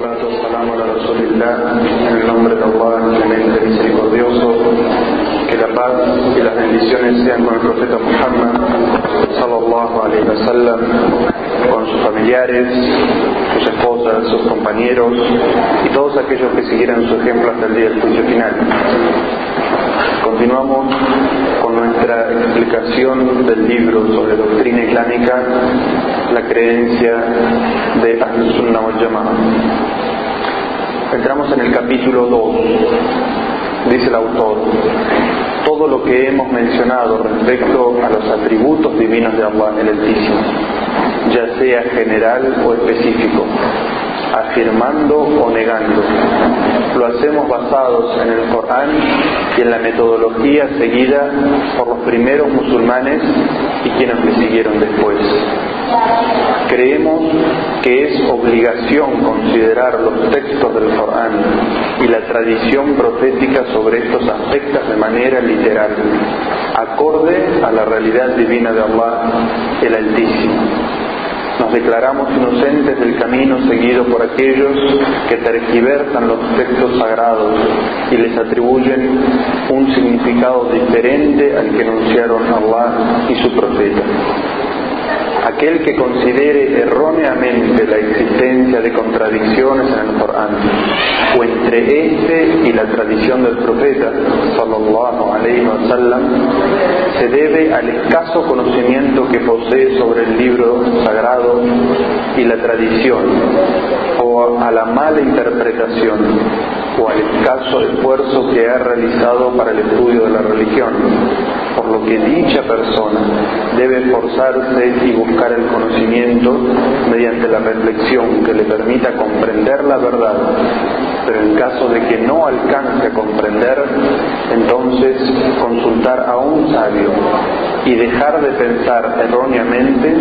salatu wassalamu ala rasulillah, en el nombre de Allah, clemente misericordioso, que la paz y las bendiciones sean con el profeta Muhammad, sallallahu alayhi wa sallam, con sus familiares, sus esposas, sus compañeros y todos aquellos que siguieran su ejemplo hasta el día del juicio final. Continuamos con nuestra explicación del libro sobre doctrina islámica, la creencia de Ahl Sunnah wal Jama'ah. Entramos en el capítulo 2. Dice el autor, todo lo que hemos mencionado respecto a los atributos divinos de Allah el Altísimo, ya sea general o específico, afirmando o negando. Lo hacemos basados en el Corán y en la metodología seguida por los primeros musulmanes y quienes le siguieron después. Creemos que es obligación considerar los textos del Corán y la tradición profética sobre estos aspectos de manera literal, acorde a la realidad divina de Allah, el Altísimo. Declaramos inocentes del camino seguido por aquellos que tergiversan los textos sagrados y les atribuyen un significado diferente al que anunciaron Allah y su profeta. Aquel que considere erróneamente la existencia de contradicciones en el Corán o entre este y la tradición del profeta sallallahu alayhi wa sallam se debe al escaso conocimiento que posee sobre el libro sagrado y la tradición o a la mala interpretación o al escaso esfuerzo que ha realizado para el estudio de la religión, por lo que dicha persona debe esforzarse y buscar el conocimiento mediante la reflexión que le permita comprender la verdad, pero en caso de que no alcance a comprender, entonces consultar a un sabio y dejar de pensar erróneamente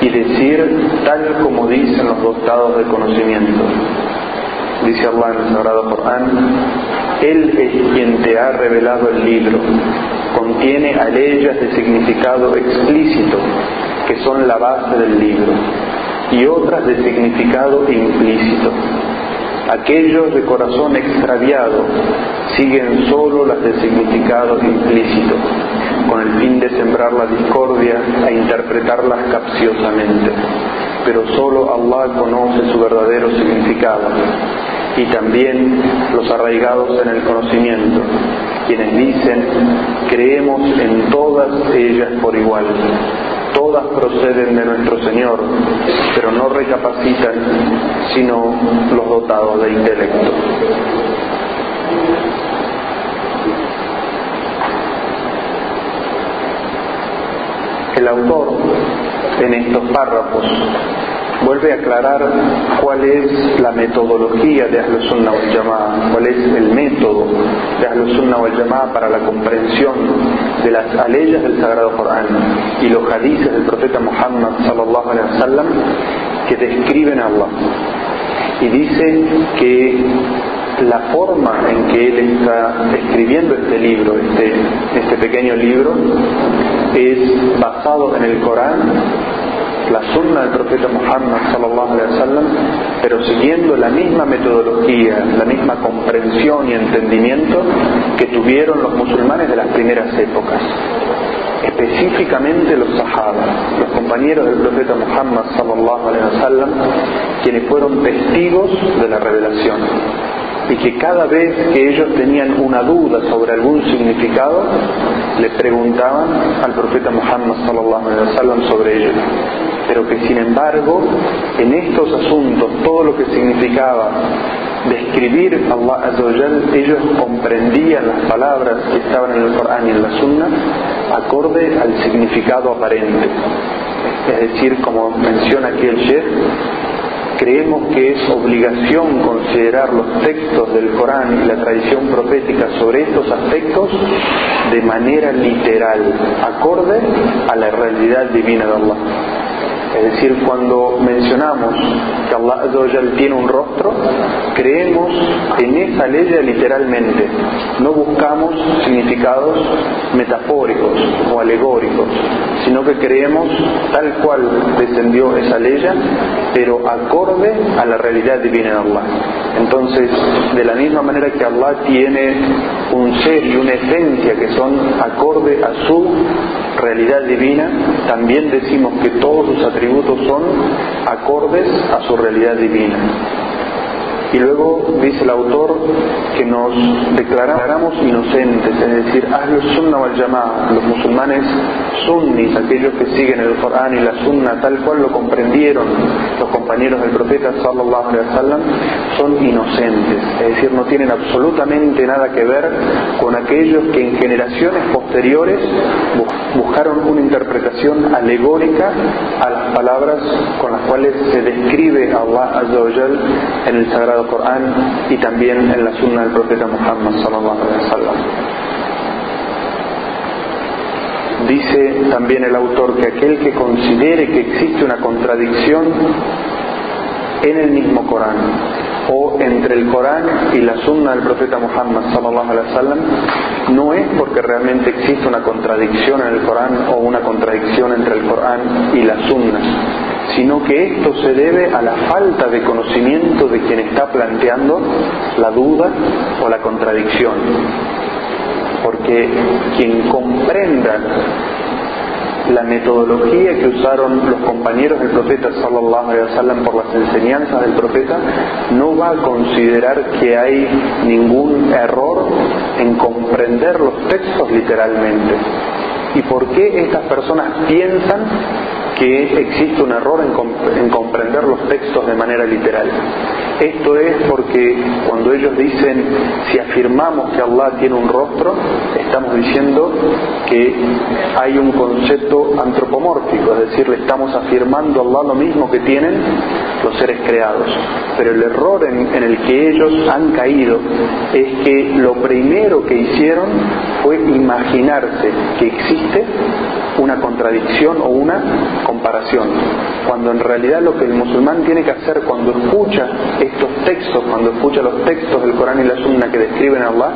y decir tal como dicen los dotados de conocimiento dice Allah en el Sagrado Él es quien te ha revelado el libro, contiene aleyas de significado explícito, que son la base del libro, y otras de significado implícito. Aquellos de corazón extraviado siguen solo las de significado implícito, con el fin de sembrar la discordia e interpretarlas capciosamente. Pero solo Allah conoce su verdadero significado y también los arraigados en el conocimiento, quienes dicen, creemos en todas ellas por igual. Todas proceden de nuestro Señor, pero no recapacitan sino los dotados de intelecto. El autor en estos párrafos vuelve a aclarar cuál es la metodología de Ahlus Sunnah wal Jamaa, cuál es el método de Ahlus Sunnah wal Jamaa para la comprensión de las aleyas del Sagrado Corán y los hadices del profeta Muhammad sallallahu alaihi wasallam que describen a Allah. Y dice que la forma en que él está escribiendo este libro, este, este pequeño libro, es basado en el Corán la sunna del profeta Muhammad sallallahu alaihi wasallam, pero siguiendo la misma metodología, la misma comprensión y entendimiento que tuvieron los musulmanes de las primeras épocas. Específicamente los sahabas, los compañeros del profeta Muhammad sallallahu alaihi wasallam, quienes fueron testigos de la revelación y que cada vez que ellos tenían una duda sobre algún significado, le preguntaban al profeta Muhammad sobre ello. Pero que sin embargo, en estos asuntos, todo lo que significaba describir Allah ellos comprendían las palabras que estaban en el Corán y en la Sunna acorde al significado aparente. Es decir, como menciona aquí el Sheikh, creemos que es obligación considerar los textos del Corán y la tradición profética sobre estos aspectos de manera literal, acorde a la realidad divina de Allah. Es decir, cuando mencionamos que Allah tiene un rostro, creemos en esa ley literalmente. No buscamos significados metafóricos o alegóricos, sino que creemos tal cual descendió esa ley, pero acorde a la realidad divina de Allah. Entonces, de la misma manera que Allah tiene un ser y una esencia que son acorde a su realidad divina, también decimos que todos sus atributos son acordes a su realidad divina. Y luego dice el autor que nos declaramos inocentes, es decir, Ahlus Sunnah wal Jama'ah, los musulmanes sunnis, aquellos que siguen el Corán y la Sunna tal cual lo comprendieron los compañeros del profeta sallallahu alaihi wasallam, son inocentes, es decir, no tienen absolutamente nada que ver con aquellos que en generaciones posteriores buscaron una interpretación alegórica a las palabras con las cuales se describe Allah Azza en el Sagrado Corán y también en la Sunna del profeta Muhammad. Dice también el autor que aquel que considere que existe una contradicción en el mismo Corán o entre el Corán y la Sunna del profeta Muhammad no es porque realmente existe una contradicción en el Corán o una contradicción entre el Corán y la Sunna, sino que esto se debe a la falta de conocimiento de quien está planteando la duda o la contradicción. Porque quien comprenda la metodología que usaron los compañeros del profeta sallallahu alaihi wasallam por las enseñanzas del profeta no va a considerar que hay ningún error en comprender los textos literalmente. ¿Y por qué estas personas piensan que existe un error en, comprender los textos de manera literal. Esto es porque cuando ellos dicen, si afirmamos que Allah tiene un rostro, estamos diciendo que hay un concepto antropomórfico, es decir, le estamos afirmando a Allah lo mismo que tienen los seres creados. Pero el error en, el que ellos han caído es que lo primero que hicieron fue imaginarse que existe una contradicción o una comparación, cuando en realidad lo que el musulmán tiene que hacer cuando escucha estos textos, cuando escucha los textos del Corán y la Sunna que describen a Allah,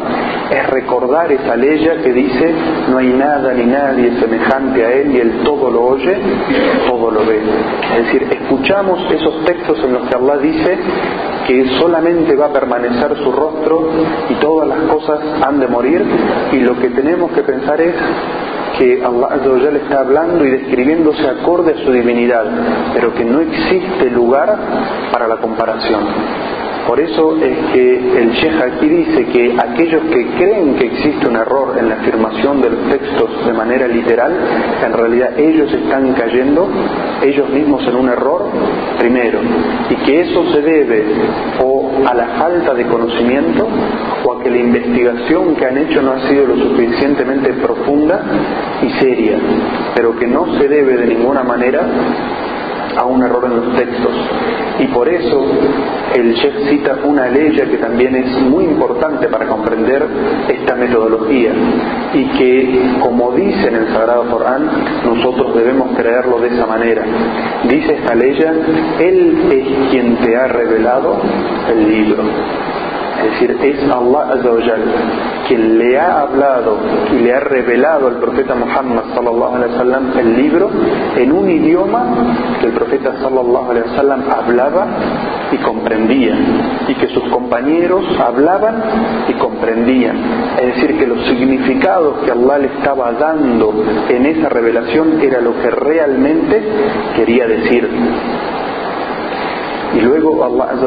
es recordar esa ley que dice no hay nada ni nadie semejante a Él y Él todo lo oye, todo lo ve. Es decir, escuchamos esos textos en los que Allah dice que solamente va a permanecer su rostro y todas las cosas han de morir y lo que tenemos que pensar es que Allah le está hablando y describiéndose acorde a su divinidad, pero que no existe lugar para la comparación. Por eso es que el Sheikh aquí dice que aquellos que creen que existe un error en la afirmación de los textos de manera literal, en realidad ellos están cayendo ellos mismos en un error primero, y que eso se debe o a la falta de conocimiento o a que la investigación que han hecho no ha sido lo suficientemente profunda y seria, pero que no se debe de ninguna manera a un error en los textos. Y por eso el chef cita una ley que también es muy importante para comprender esta metodología y que, como dice en el Sagrado Corán, nosotros debemos creerlo de esa manera. Dice esta ley, Él es quien te ha revelado el libro. Es decir, es Allah quien le ha hablado y le ha revelado al profeta Muhammad el libro en un idioma que el profeta sallallahu alaihi wasallam hablaba y comprendía y que sus compañeros hablaban y comprendían. Es decir, que los significados que Allah le estaba dando en esa revelación era lo que realmente quería decir. Y luego Allah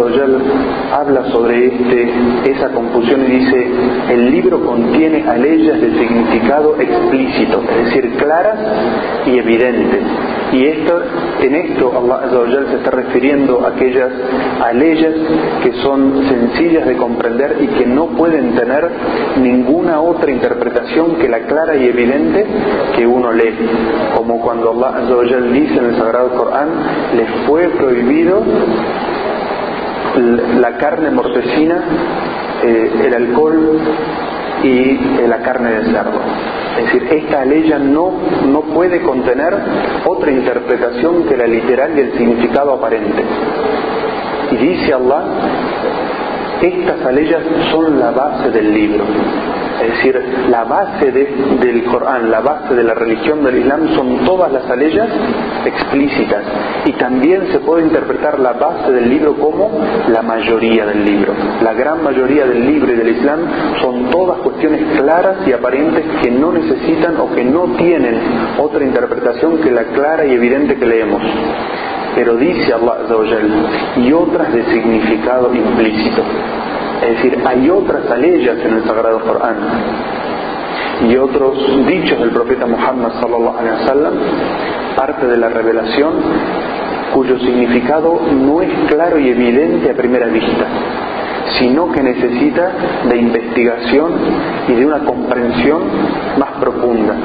habla sobre este, esa confusión y dice, el libro contiene aleyas de significado explícito, es decir, claras y evidentes. Y esto, en esto Allah se está refiriendo a aquellas aleyas que son sencillas de comprender y que no pueden tener ninguna otra interpretación que la clara y evidente que uno lee. Como cuando Allah dice en el Sagrado Corán, les fue prohibido la carne mortecina, eh, el alcohol y la carne de cerdo. Es decir, esta aleya no, no puede contener otra interpretación que la literal y el significado aparente. Y dice Allah, estas aleyas son la base del libro. Es decir, la base del Corán, la base de la religión del Islam son todas las aleyas explícitas. Y también se puede interpretar la base del libro como la mayoría del libro. La gran mayoría del libro y del Islam son todas cuestiones claras y aparentes que no necesitan o que no tienen otra interpretación que la clara y evidente que leemos pero dice Allah y otras de significado implícito. Es decir, hay otras aleyas en el Sagrado Corán y otros dichos del profeta Muhammad sallallahu alaihi wasallam, parte de la revelación cuyo significado no es claro y evidente a primera vista, sino que necesita de investigación y de una comprensión más profunda.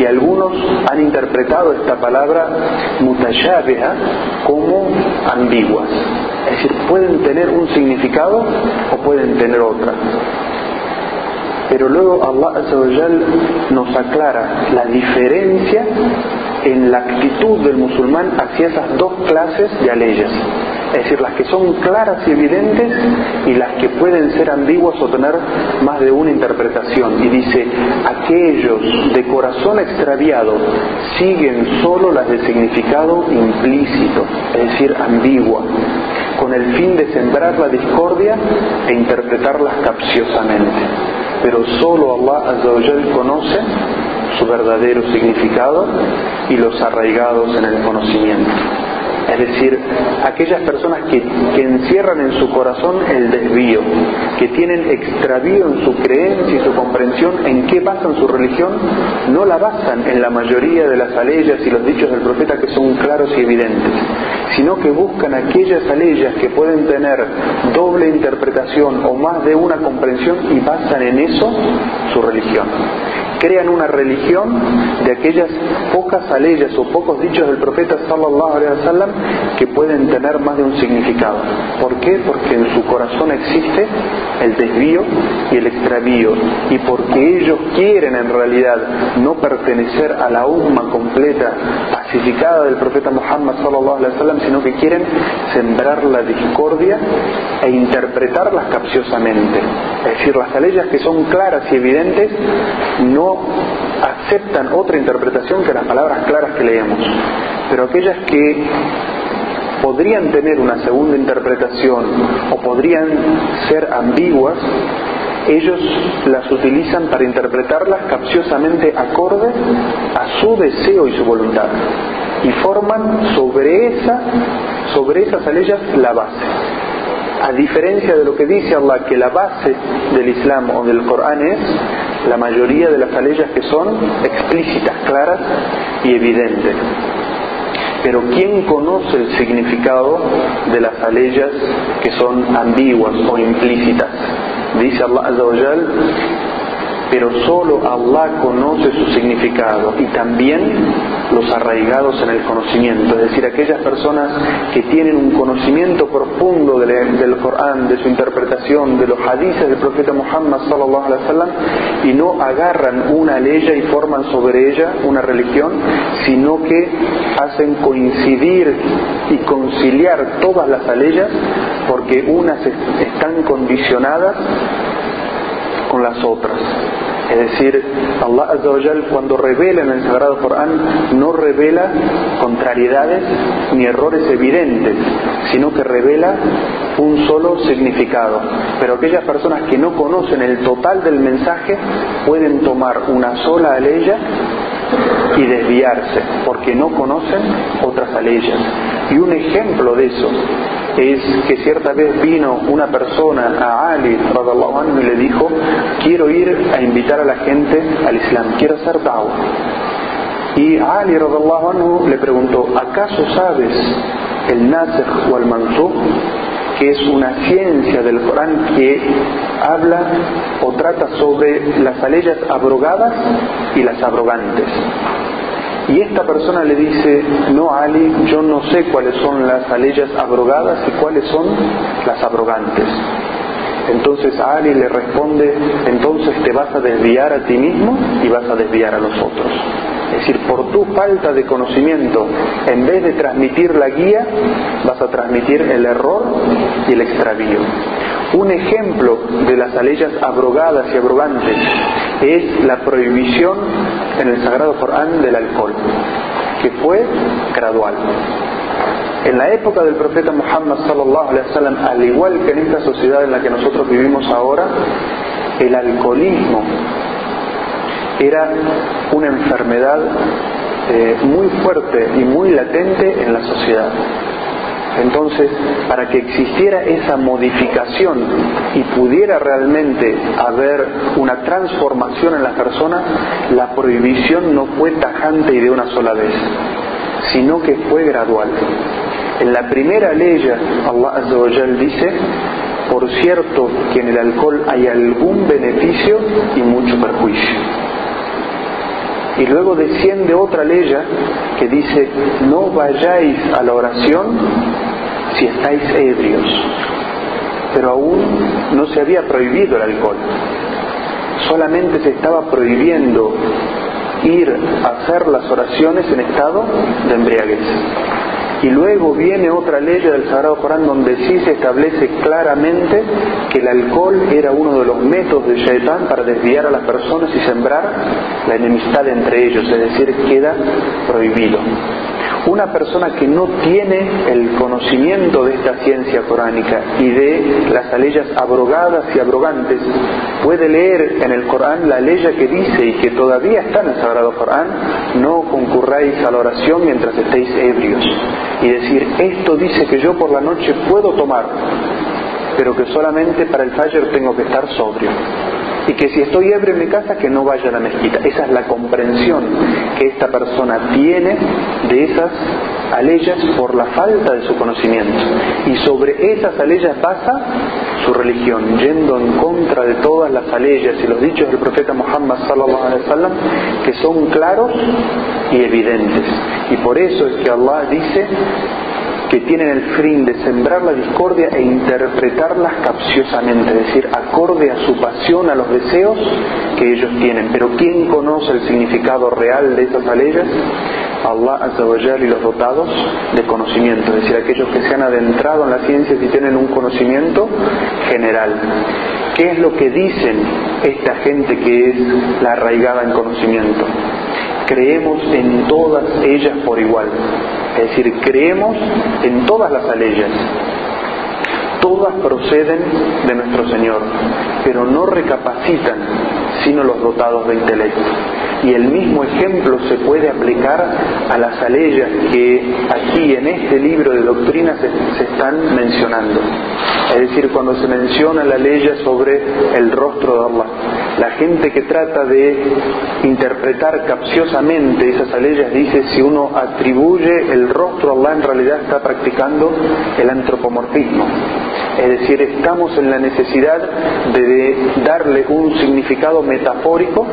Y algunos han interpretado esta palabra mutashabiha como ambiguas. Es decir, pueden tener un significado o pueden tener otra. Pero luego Allah nos aclara la diferencia en la actitud del musulmán hacia esas dos clases de aleyas es decir, las que son claras y evidentes y las que pueden ser ambiguas o tener más de una interpretación. Y dice, aquellos de corazón extraviado siguen solo las de significado implícito, es decir, ambigua, con el fin de sembrar la discordia e interpretarlas capciosamente. Pero solo Allah Azza conoce su verdadero significado y los arraigados en el conocimiento es decir, aquellas personas que, encierran en su corazón el desvío, que tienen extravío en su creencia y su comprensión en qué basan su religión, no la basan en la mayoría de las aleyas y los dichos del profeta que son claros y evidentes, sino que buscan aquellas aleyas que pueden tener doble interpretación o más de una comprensión y basan en eso su religión crean una religión de aquellas pocas aleyas o pocos dichos del profeta sallallahu alaihi wasallam que pueden tener más de un significado. ¿Por qué? Porque en su corazón existe el desvío y el extravío y porque ellos quieren en realidad no pertenecer a la umma completa pacificada del profeta Muhammad sallallahu alaihi wasallam, sino que quieren sembrar la discordia e interpretarlas capciosamente. Es decir, las aleyas que son claras y evidentes no aceptan otra interpretación que las palabras claras que leemos. Pero aquellas que podrían tener una segunda interpretación o podrían ser ambiguas, ellos las utilizan para interpretarlas capciosamente acorde a su deseo y su voluntad y forman sobre esa sobre esas aleyas la base a diferencia de lo que dice Allah que la base del Islam o del Corán es la mayoría de las aleyas que son explícitas, claras y evidentes. Pero ¿quién conoce el significado de las aleyas que son ambiguas o implícitas? Dice Allah Azza pero solo Allah conoce su significado y también los arraigados en el conocimiento, es decir, aquellas personas que tienen un conocimiento profundo del, Corán, de su interpretación, de los hadices del profeta Muhammad sallallahu alaihi wasallam y no agarran una ley y forman sobre ella una religión, sino que hacen coincidir y conciliar todas las aleyas porque unas están condicionadas con las otras. Es decir, Allah Azza cuando revela en el Sagrado Corán no revela contrariedades ni errores evidentes, sino que revela un solo significado. Pero aquellas personas que no conocen el total del mensaje pueden tomar una sola aleya y desviarse, porque no conocen otras aleyas. Y un ejemplo de eso es que cierta vez vino una persona a Ali y le dijo, quiero ir a invitar a la gente al Islam, quiero hacer da'wah. Y Ali le preguntó, ¿acaso sabes el Nasikh o el Mansukh? Que es una ciencia del Corán que habla o trata sobre las aleyas abrogadas y las abrogantes. Y esta persona le dice, no Ali, yo no sé cuáles son las aleyas abrogadas y cuáles son las abrogantes. Entonces Ali le responde, entonces te vas a desviar a ti mismo y vas a desviar a los otros. Es decir, por tu falta de conocimiento, en vez de transmitir la guía, vas a transmitir el error y el extravío. Un ejemplo de las aleyas abrogadas y abrogantes es la prohibición en el Sagrado Corán del alcohol, que fue gradual. En la época del profeta Muhammad sallallahu alaihi wasallam, al igual que en esta sociedad en la que nosotros vivimos ahora, el alcoholismo era una enfermedad eh, muy fuerte y muy latente en la sociedad. Entonces, para que existiera esa modificación y pudiera realmente haber una transformación en la persona, la prohibición no fue tajante y de una sola vez, sino que fue gradual. En la primera ley, Allah Azza dice, por cierto que en el alcohol hay algún beneficio y mucho perjuicio. Y luego desciende otra ley que dice, no vayáis a la oración si estáis ebrios. Pero aún no se había prohibido el alcohol. Solamente se estaba prohibiendo ir a hacer las oraciones en estado de embriaguez. Y luego viene otra ley del Sagrado Corán donde sí se establece claramente que el alcohol era uno de los métodos de Shaitán para desviar a las personas y sembrar la enemistad entre ellos, es decir, queda prohibido. Una persona que no tiene el conocimiento de esta ciencia coránica y de las leyes abrogadas y abrogantes, puede leer en el Corán la ley que dice y que todavía está en el Sagrado Corán, no concurráis a la oración mientras estéis ebrios. Y decir, esto dice que yo por la noche puedo tomar, pero que solamente para el Fajr tengo que estar sobrio y que si estoy ebrio en mi casa que no vaya a la mezquita. Esa es la comprensión que esta persona tiene de esas aleyas por la falta de su conocimiento. Y sobre esas aleyas basa su religión, yendo en contra de todas las aleyas y los dichos del profeta Muhammad sallallahu alaihi wasallam que son claros y evidentes. Y por eso es que Allah dice que tienen el fin de sembrar la discordia e interpretarlas capciosamente, es decir, acorde a su pasión, a los deseos que ellos tienen. Pero ¿quién conoce el significado real de esas aleyas? Allah Azza y los dotados de conocimiento, es decir, aquellos que se han adentrado en la ciencia y tienen un conocimiento general. ¿Qué es lo que dicen esta gente que es la arraigada en conocimiento? Creemos en todas ellas por igual. Es decir, creemos en todas las aleyas. Todas proceden de nuestro Señor, pero no recapacitan sino los dotados de intelecto. Y el mismo ejemplo se puede aplicar a las aleyas que aquí en este libro de doctrina se, están mencionando. Es decir, cuando se menciona la ley sobre el rostro de Allah, la gente que trata de interpretar capciosamente esas aleyas dice si uno atribuye el rostro a Allah en realidad está practicando el antropomorfismo. Es decir, estamos en la necesidad de darle un significado metafórico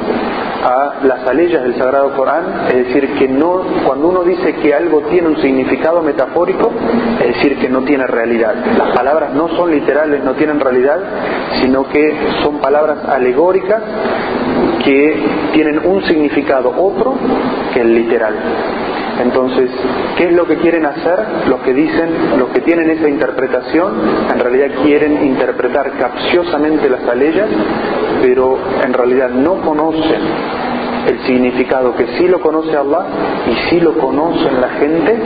a las aleyas del Sagrado Corán, es decir, que no, cuando uno dice que algo tiene un significado metafórico, es decir, que no tiene realidad. Las palabras no son literales, no tienen realidad, sino que son palabras alegóricas que tienen un significado otro que el literal. Entonces, ¿qué es lo que quieren hacer? Los que dicen, los que tienen esa interpretación, en realidad quieren interpretar capciosamente las aleyas, pero en realidad no conocen el significado que sí lo conoce Allah y sí lo conocen la gente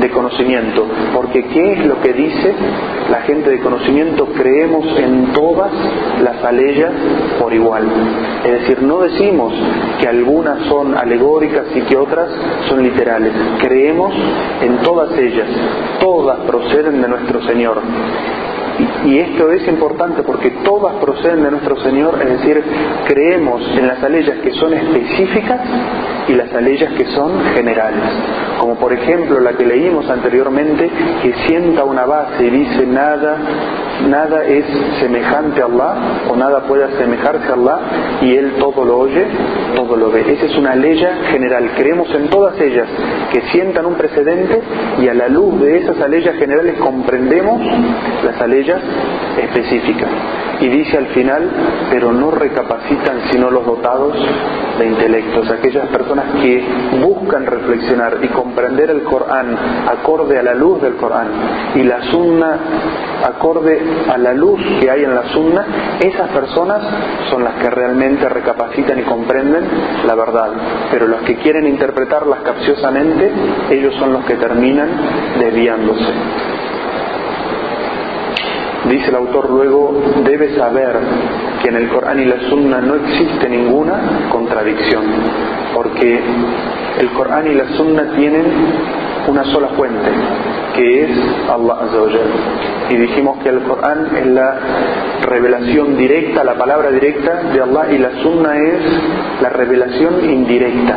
de conocimiento. Porque ¿qué es lo que dice la gente de conocimiento? Creemos en todas las aleyas por igual. Es decir, no decimos que algunas son alegóricas y que otras son literales. Creemos en todas ellas. Todas proceden de nuestro Señor. Y esto es importante porque todas proceden de nuestro Señor, es decir, creemos en las aleyas que son específicas y las aleyas que son generales. Como por ejemplo la que leímos anteriormente, que sienta una base y dice nada, nada es semejante a Allah o nada puede asemejarse a Allah y Él todo lo oye, todo lo ve. Esa es una ley general. Creemos en todas ellas que sientan un precedente y a la luz de esas aleyas generales comprendemos las aleyas específicas. Y dice al final, pero no recapacitan sino los dotados de intelectos, aquellas personas que buscan reflexionar y comprender el Corán acorde a la luz del Corán y la sunna acorde a la luz que hay en la sunna, esas personas son las que realmente recapacitan y comprenden la verdad. Pero los que quieren interpretarlas capciosamente, ellos son los que terminan desviándose. Dice el autor luego, debe saber que en el Corán y la Sunna no existe ninguna contradicción, porque el Corán y la Sunna tienen una sola fuente, que es Allah Y dijimos que el Corán es la revelación directa, la palabra directa de Allah y la Sunna es la revelación indirecta.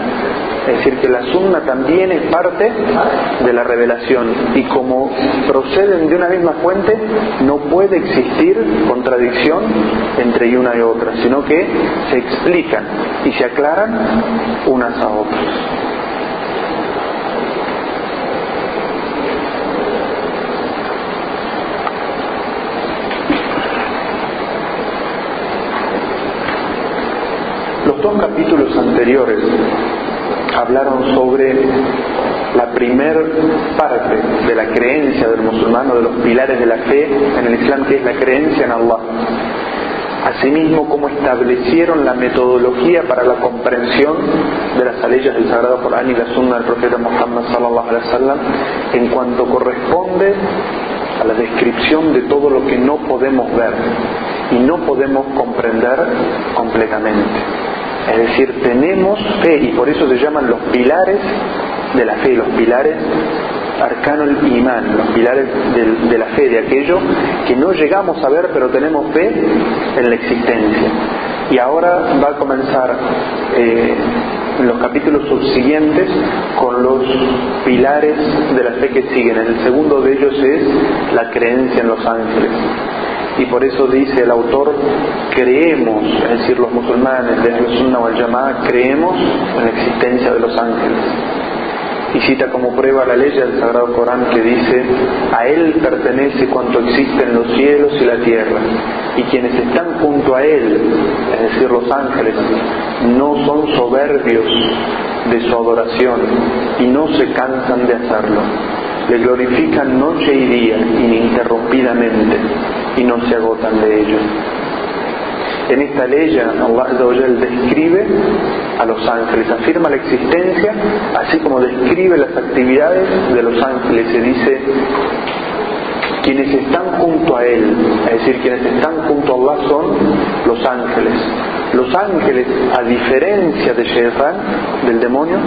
Es decir, que la sunna también es parte de la revelación y como proceden de una misma fuente, no puede existir contradicción entre una y otra, sino que se explican y se aclaran unas a otras. Los dos capítulos anteriores hablaron sobre la primer parte de la creencia del musulmán o de los pilares de la fe en el Islam, que es la creencia en Allah. Asimismo, cómo establecieron la metodología para la comprensión de las leyes del Sagrado Corán y la Sunna del profeta Muhammad sallallahu alaihi wasallam en cuanto corresponde a la descripción de todo lo que no podemos ver y no podemos comprender completamente. Es decir, tenemos fe y por eso se llaman los pilares de la fe, los pilares arcano el imán, los pilares de, la fe, de aquello que no llegamos a ver pero tenemos fe en la existencia. Y ahora va a comenzar eh, los capítulos subsiguientes con los pilares de la fe que siguen. El segundo de ellos es la creencia en los ángeles y por eso dice el autor, creemos, es decir, los musulmanes de al Sunnah wal Jama'ah, creemos en la existencia de los ángeles. Y cita como prueba la ley del Sagrado Corán que dice, a Él pertenece cuanto existe en los cielos y la tierra, y quienes están junto a Él, es decir, los ángeles, no son soberbios de su adoración y no se cansan de hacerlo. Le glorifican noche y día ininterrumpidamente y no se agotan de ello. En esta ley Allah describe a los ángeles, afirma la existencia, así como describe las actividades de los ángeles. Se dice, quienes están junto a Él, es decir, quienes están junto a Allah son los ángeles. Los ángeles, a diferencia de Shaitan, del demonio,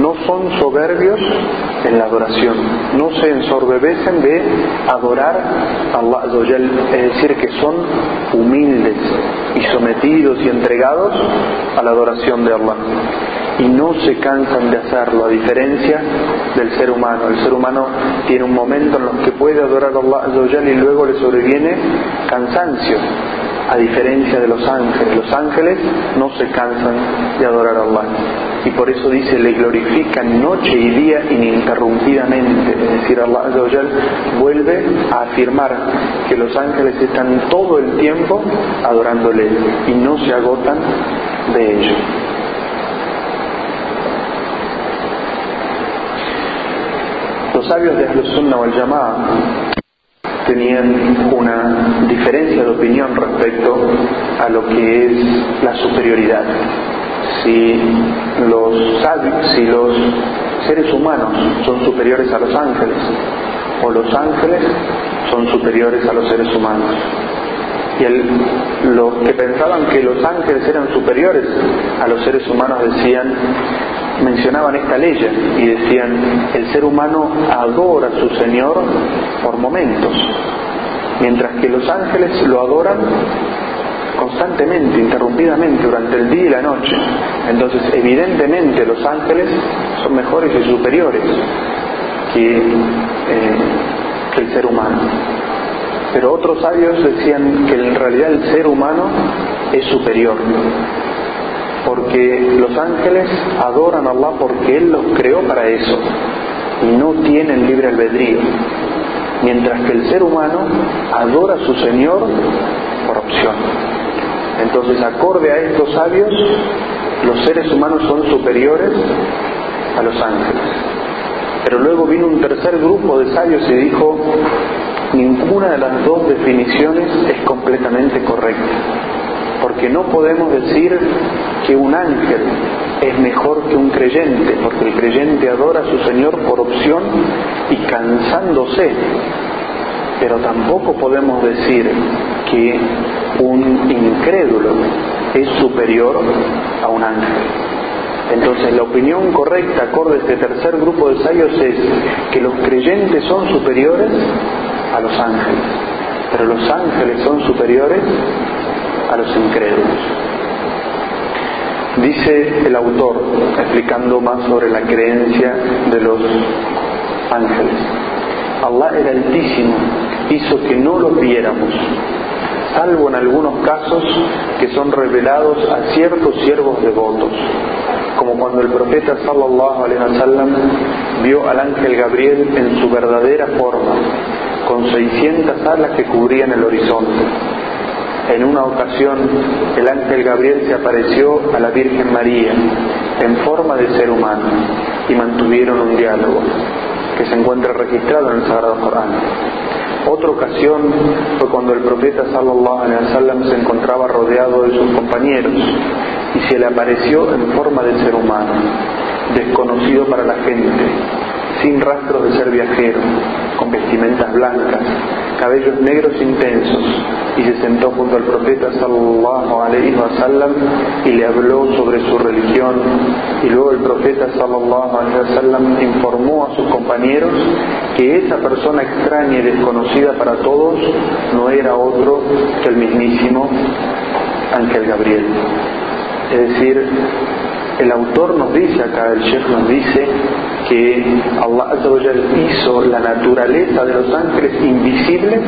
no son soberbios en la adoración, no se ensorbebecen de adorar a Allah, es decir, que son humildes y sometidos y entregados a la adoración de Allah. Y no se cansan de hacerlo, a diferencia del ser humano. El ser humano tiene un momento en el que puede adorar a Allah y luego le sobreviene cansancio, a diferencia de los ángeles. Los ángeles no se cansan de adorar a Allah. Y por eso dice, le glorifican noche y día ininterrumpidamente. Es decir, Allah vuelve a afirmar que los ángeles están todo el tiempo adorándole y no se agotan de ello. Los sabios de Ahlus Sunnah wal tenían una diferencia de opinión respecto a lo que es la superioridad. Si los si los seres humanos son superiores a los ángeles o los ángeles son superiores a los seres humanos. Y los que pensaban que los ángeles eran superiores a los seres humanos decían, mencionaban esta ley y decían, el ser humano adora a su Señor por momentos, mientras que los ángeles lo adoran constantemente, interrumpidamente, durante el día y la noche. Entonces, evidentemente los ángeles son mejores y superiores que, eh, que el ser humano. Pero otros sabios decían que en realidad el ser humano es superior porque los ángeles adoran a Allah porque Él los creó para eso y no tienen libre albedrío, mientras que el ser humano adora a su Señor corrupción. Entonces, acorde a estos sabios, los seres humanos son superiores a los ángeles. Pero luego vino un tercer grupo de sabios y dijo, ninguna de las dos definiciones es completamente correcta, porque no podemos decir que un ángel es mejor que un creyente, porque el creyente adora a su Señor por opción y cansándose, pero tampoco podemos decir que un incrédulo es superior a un ángel. Entonces la opinión correcta acorde a este tercer grupo de sabios es que los creyentes son superiores a los ángeles, pero los ángeles son superiores a los incrédulos. Dice el autor, explicando más sobre la creencia de los ángeles, Allah el Altísimo hizo que no los viéramos, salvo en algunos casos que son revelados a ciertos siervos devotos, como cuando el profeta sallallahu alaihi wasallam vio al ángel Gabriel en su verdadera forma, con 600 alas que cubrían el horizonte. En una ocasión, el ángel Gabriel se apareció a la Virgen María en forma de ser humano y mantuvieron un diálogo que se encuentra registrado en el Sagrado Corán. Otra ocasión fue cuando el profeta sallallahu alaihi se encontraba rodeado de sus compañeros y se le apareció en forma de ser humano, desconocido para la gente, sin rastros de ser viajero, con vestimentas blancas, cabellos negros intensos, y se sentó junto al profeta sallallahu alaihi wasallam y le habló sobre su religión y luego el profeta sallallahu alaihi wasallam informó a sus compañeros que esa persona extraña y desconocida para todos no era otro que el mismísimo Ángel Gabriel. Es decir, el autor nos dice acá, el chef nos dice que Allah hizo la naturaleza de los ángeles invisible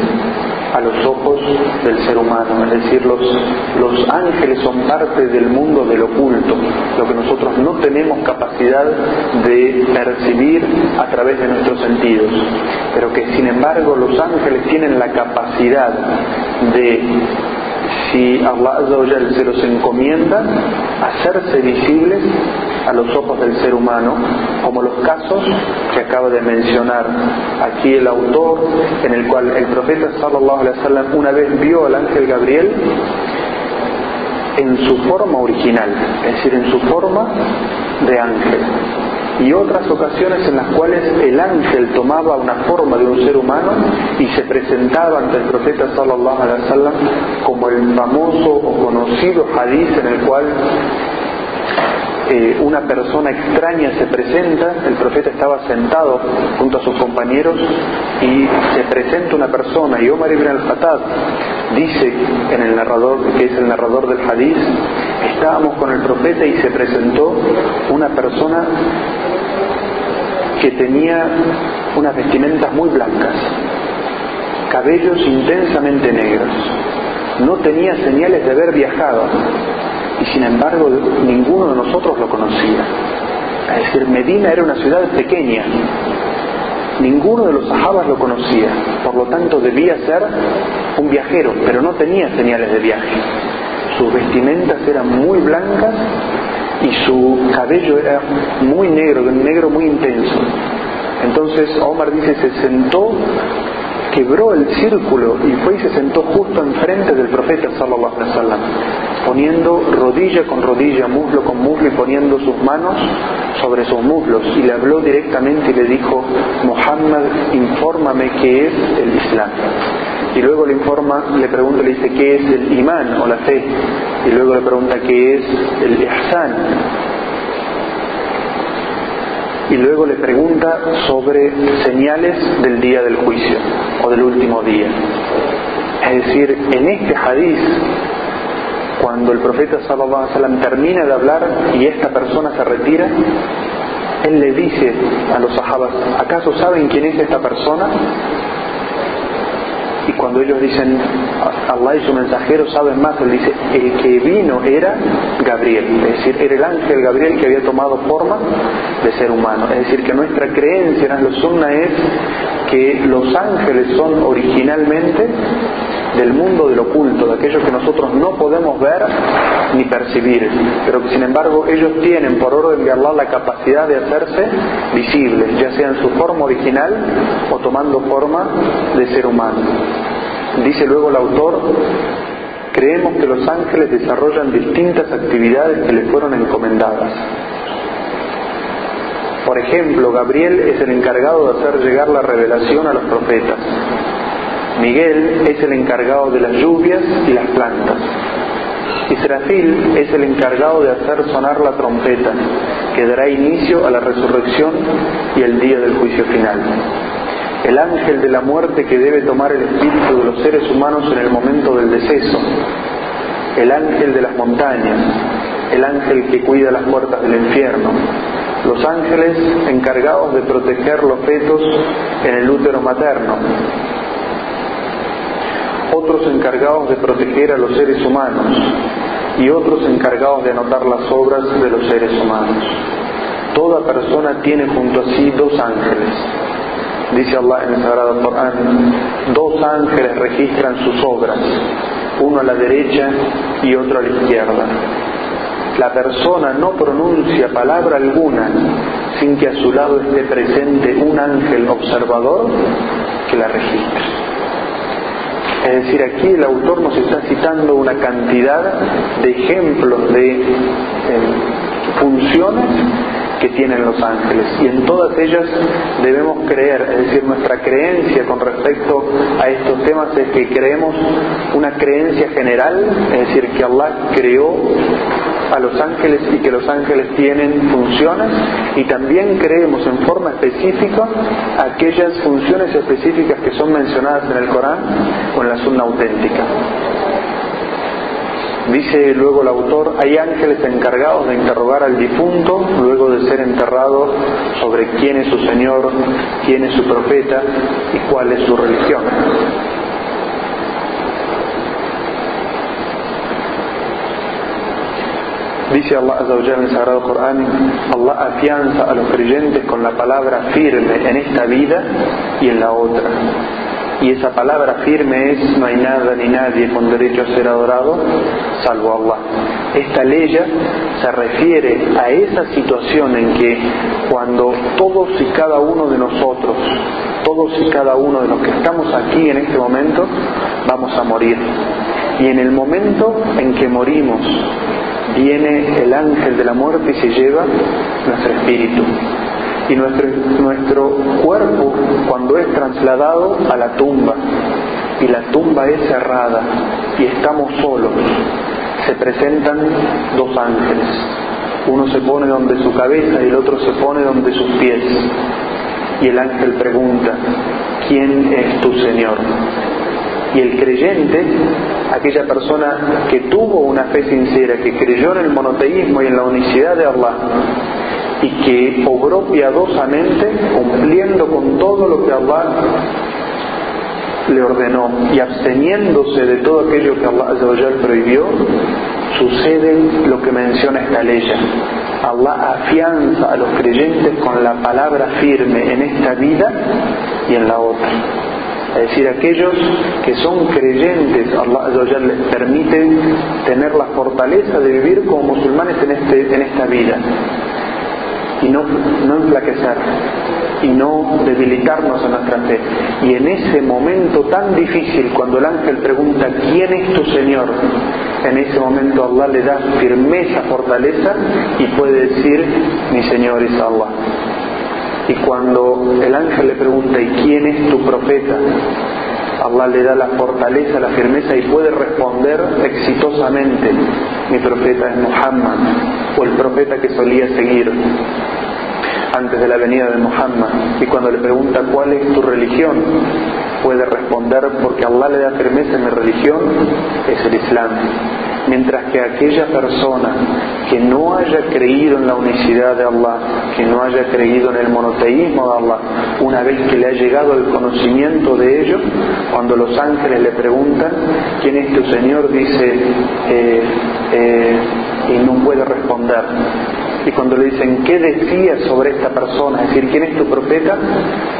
a los ojos del ser humano, es decir, los, los ángeles son parte del mundo del oculto, lo que nosotros no tenemos capacidad de percibir a través de nuestros sentidos, pero que sin embargo los ángeles tienen la capacidad de si Allah se los encomienda, hacerse visibles a los ojos del ser humano, como los casos que acaba de mencionar aquí el autor, en el cual el profeta sallallahu alaihi wasallam una vez vio al ángel Gabriel en su forma original, es decir, en su forma de ángel y otras ocasiones en las cuales el ángel tomaba una forma de un ser humano y se presentaba ante el profeta sallallahu alaihi wasallam como el famoso o conocido hadith en el cual eh, una persona extraña se presenta, el profeta estaba sentado junto a sus compañeros y se presenta una persona y Omar ibn al-Khattab dice en el narrador, que es el narrador del hadith, estábamos con el profeta y se presentó una persona que tenía unas vestimentas muy blancas, cabellos intensamente negros, no tenía señales de haber viajado, sin embargo ninguno de nosotros lo conocía. Es decir, Medina era una ciudad pequeña, ninguno de los sahabas lo conocía, por lo tanto debía ser un viajero, pero no tenía señales de viaje. Sus vestimentas eran muy blancas y su cabello era muy negro, de un negro muy intenso. Entonces Omar dice, se sentó quebró el círculo y fue y se sentó justo enfrente del profeta sallallahu alaihi wasallam, poniendo rodilla con rodilla, muslo con muslo y poniendo sus manos sobre sus muslos y le habló directamente y le dijo, Muhammad, infórmame qué es el Islam. Y luego le informa, le pregunta, le dice qué es el imán o la fe. Y luego le pregunta qué es el ihsan y luego le pregunta sobre señales del día del juicio o del último día. Es decir, en este hadiz, cuando el profeta sallallahu termina de hablar y esta persona se retira, él le dice a los sahabas, ¿acaso saben quién es esta persona? Y cuando ellos dicen Allah y su mensajero saben más, él dice, el que vino era Gabriel, es decir, era el ángel Gabriel que había tomado forma de ser humano. Es decir, que nuestra creencia en los sunna es que los ángeles son originalmente del mundo del oculto, de aquello que nosotros no podemos ver ni percibir, pero que sin embargo ellos tienen por orden de Allah la capacidad de hacerse visibles, ya sea en su forma original o tomando forma de ser humano. Dice luego el autor, creemos que los ángeles desarrollan distintas actividades que les fueron encomendadas. Por ejemplo, Gabriel es el encargado de hacer llegar la revelación a los profetas. Miguel es el encargado de las lluvias y las plantas. Israfil es el encargado de hacer sonar la trompeta, que dará inicio a la resurrección y el día del juicio final. El ángel de la muerte que debe tomar el espíritu de los seres humanos en el momento del deceso. El ángel de las montañas. El ángel que cuida las puertas del infierno. Los ángeles encargados de proteger los fetos en el útero materno otros encargados de proteger a los seres humanos y otros encargados de anotar las obras de los seres humanos. Toda persona tiene junto a sí dos ángeles. Dice Allah en el Sagrado Corán, dos ángeles registran sus obras, uno a la derecha y otro a la izquierda. La persona no pronuncia palabra alguna sin que a su lado esté presente un ángel observador que la registre. Es decir, aquí el autor nos está citando una cantidad de ejemplos de eh, funciones que tienen los ángeles. Y en todas ellas debemos creer, es decir, nuestra creencia con respecto a estos temas es que creemos una creencia general, es decir, que Allah creó a los ángeles y que los ángeles tienen funciones y también creemos en forma específica aquellas funciones específicas que son mencionadas en el Corán o en la Sunna auténtica. Dice luego el autor, hay ángeles encargados de interrogar al difunto luego de ser enterrado sobre quién es su Señor, quién es su profeta y cuál es su religión. Dice Allah en el Sagrado Corán, Allah afianza a los creyentes con la palabra firme en esta vida y en la otra y esa palabra firme es no hay nada ni nadie con derecho a ser adorado salvo Allah. Esta ley se refiere a esa situación en que cuando todos y cada uno de nosotros, todos y cada uno de los que estamos aquí en este momento, vamos a morir. Y en el momento en que morimos, viene el ángel de la muerte y se lleva nuestro espíritu y nuestro, nuestro cuerpo cuando es trasladado a la tumba y la tumba es cerrada y estamos solos, se presentan dos ángeles. Uno se pone donde su cabeza y el otro se pone donde sus pies. Y el ángel pregunta, ¿quién es tu Señor? Y el creyente, aquella persona que tuvo una fe sincera, que creyó en el monoteísmo y en la unicidad de Allah, y que obró piadosamente cumpliendo con todo lo que Allah le ordenó y absteniéndose de todo aquello que Allah prohibió, sucede lo que menciona esta ley. Allah afianza a los creyentes con la palabra firme en esta vida y en la otra. Es decir, aquellos que son creyentes, Allah les permite tener la fortaleza de vivir como musulmanes en, este, en esta vida y no, no enflaquecer y no debilitarnos en nuestra fe. Y en ese momento tan difícil, cuando el ángel pregunta, ¿quién es tu Señor? En ese momento Allah le da firmeza, fortaleza y puede decir, mi Señor es Allah. Y cuando el ángel le pregunta, ¿y quién es tu profeta? Allah le da la fortaleza, la firmeza y puede responder exitosamente, mi profeta es Muhammad, o el profeta que solía seguir antes de la venida de Muhammad. Y cuando le pregunta cuál es tu religión, puede responder porque Allah le da firmeza en mi religión, es el Islam. Mientras que aquella persona que no haya creído en la unicidad de Allah, que no haya creído en el monoteísmo de Allah, una vez que le ha llegado el conocimiento de ello, cuando los ángeles le preguntan, ¿quién es tu Señor? dice, eh, eh, y no puede responder Y cuando le dicen, ¿qué decías sobre esta persona? Es decir, ¿quién es tu profeta?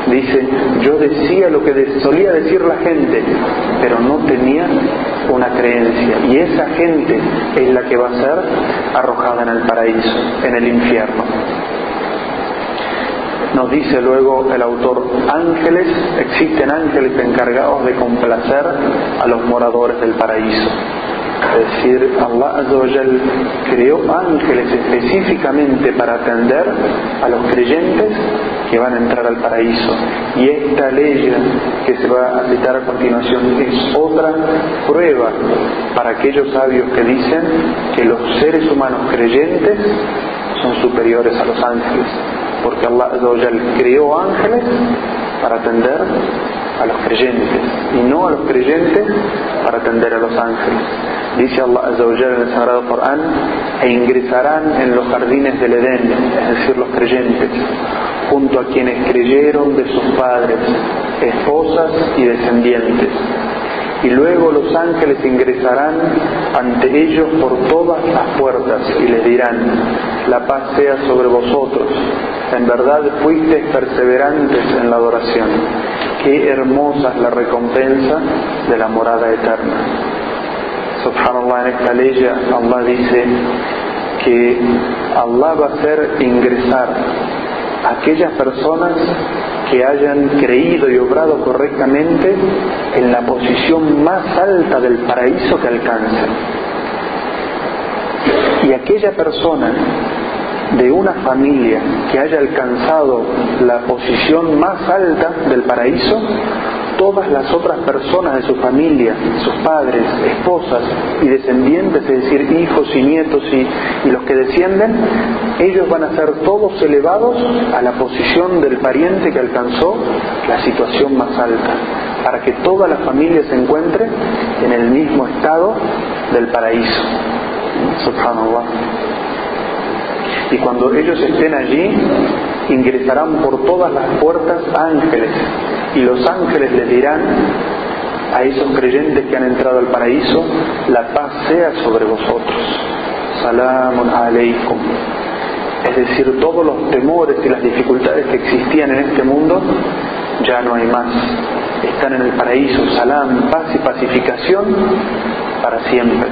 Dice, yo decía lo que solía decir la gente, pero no tenía una creencia. Y esa gente es la que va a ser arrojada en el paraíso, en el infierno. Nos dice luego el autor, ángeles, existen ángeles encargados de complacer a los moradores del paraíso. Es decir, Allah Azzawajal creó ángeles específicamente para atender a los creyentes que van a entrar al paraíso. Y esta ley que se va a citar a continuación es otra prueba para aquellos sabios que dicen que los seres humanos creyentes son superiores a los ángeles. Porque Allah Azzawajal creó ángeles para atender a los creyentes y no a los creyentes para atender a los ángeles. Dice Allah Azzawajal en el Sagrado Corán, e ingresarán en los jardines del Edén, es decir, los creyentes, junto a quienes creyeron de sus padres, esposas y descendientes. Y luego los ángeles ingresarán ante ellos por todas las puertas y les dirán, la paz sea sobre vosotros. En verdad fuisteis perseverantes en la adoración. Qué hermosa es la recompensa de la morada eterna. Subhanallah, en esta ley Allah dice que Allah va a hacer ingresar aquellas personas que hayan creído y obrado correctamente en la posición más alta del paraíso que alcancen. Y aquella persona de una familia que haya alcanzado la posición más alta del paraíso, todas las otras personas de su familia, sus padres, esposas y descendientes, es decir, hijos y nietos y, los que descienden, ellos van a ser todos elevados a la posición del pariente que alcanzó la situación más alta, para que toda la familia se encuentre en el mismo estado del paraíso. Subhanallah. Y cuando ellos estén allí, ingresarán por todas las puertas ángeles y los ángeles les dirán a esos creyentes que han entrado al paraíso, la paz sea sobre vosotros. Salamun aleikum. Es decir, todos los temores y las dificultades que existían en este mundo ya no hay más. Están en el paraíso, salam, paz y pacificación para siempre.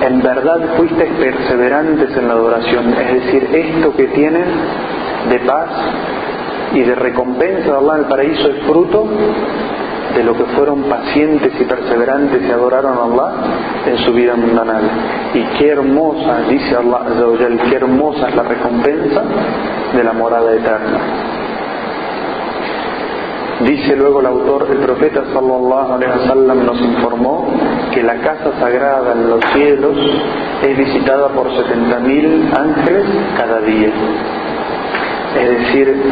En verdad fuisteis perseverantes en la adoración, es decir, esto que tienen de paz y de recompensa de Allah en el paraíso es fruto de lo que fueron pacientes y perseverantes y adoraron a Allah en su vida mundanal. Y qué hermosa, dice Allah, qué hermosa es la recompensa de la morada eterna. Dice luego el autor, el profeta sallallahu alaihi wasallam nos informó que la casa sagrada en los cielos es visitada por 70.000 ángeles cada día. Es decir,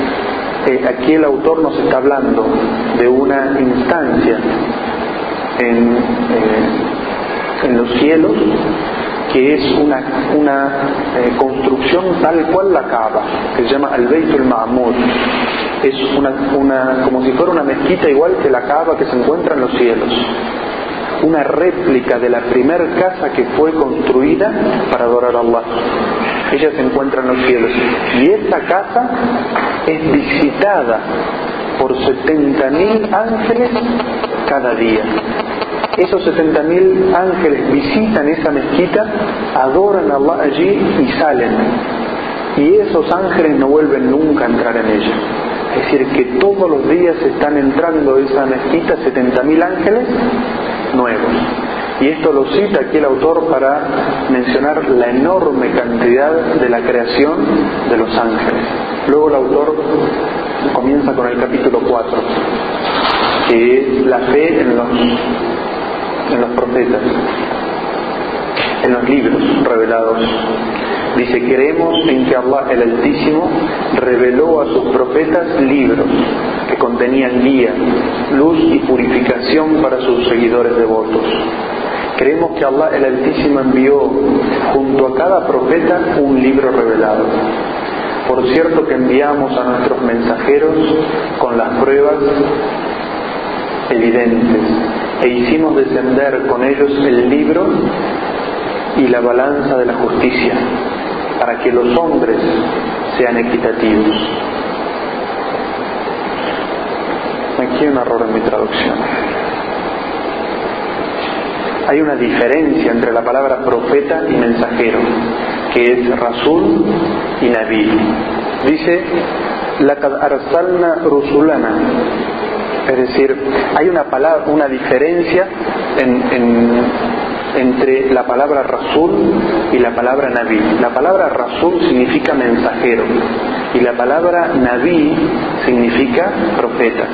aquí el autor nos está hablando de una instancia en, eh, en los cielos que es una, una eh, construcción tal cual la Kaaba, que se llama al Beitul Ma'mur. Es una, una, como si fuera una mezquita igual que la Kaaba que se encuentra en los cielos. Una réplica de la primer casa que fue construida para adorar a Allah. Ella se encuentra en los cielos. Y esta casa es visitada por 70.000 ángeles cada día. Esos 70.000 ángeles visitan esa mezquita, adoran a Allah allí y salen. Y esos ángeles no vuelven nunca a entrar en ella. Es decir, que todos los días están entrando esa mezquita 70.000 ángeles nuevos. Y esto lo cita aquí el autor para mencionar la enorme cantidad de la creación de los ángeles. Luego el autor comienza con el capítulo 4, que es la fe en los en los profetas, en los libros revelados. Dice, creemos en que Allah el Altísimo reveló a sus profetas libros que contenían guía, luz y purificación para sus seguidores devotos. Creemos que Allah el Altísimo envió junto a cada profeta un libro revelado. Por cierto que enviamos a nuestros mensajeros con las pruebas evidentes e hicimos descender con ellos el libro y la balanza de la justicia para que los hombres sean equitativos. Aquí hay un error en mi traducción. Hay una diferencia entre la palabra profeta y mensajero, que es Rasul y Nabi. Dice, Lakad arsalna rusulana. Es decir, hay una, palabra, una diferencia entre la palabra Rasul y la palabra Nabi. La palabra Rasul significa mensajero y la palabra Nabi significa profeta.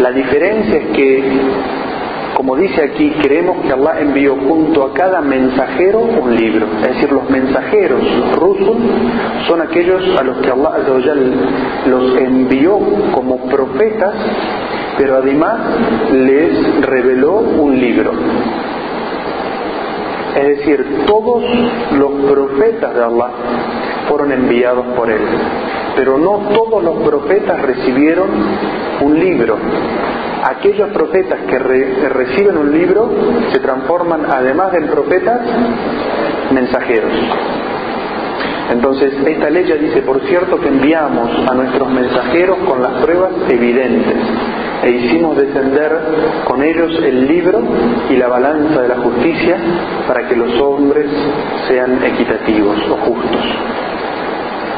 La diferencia es que como dice aquí, creemos que Allah envió junto a cada mensajero un libro. Es decir, los mensajeros rusos son aquellos a los que Allah los envió como profetas, pero además les reveló un libro. Es decir, todos los profetas de Allah fueron enviados por Él. Pero no todos los profetas recibieron un libro aquellos profetas que, reciben un libro se transforman, además de profetas, mensajeros. Entonces, esta ley ya dice, por cierto, que enviamos a nuestros mensajeros con las pruebas evidentes e hicimos descender con ellos el libro y la balanza de la justicia para que los hombres sean equitativos o justos.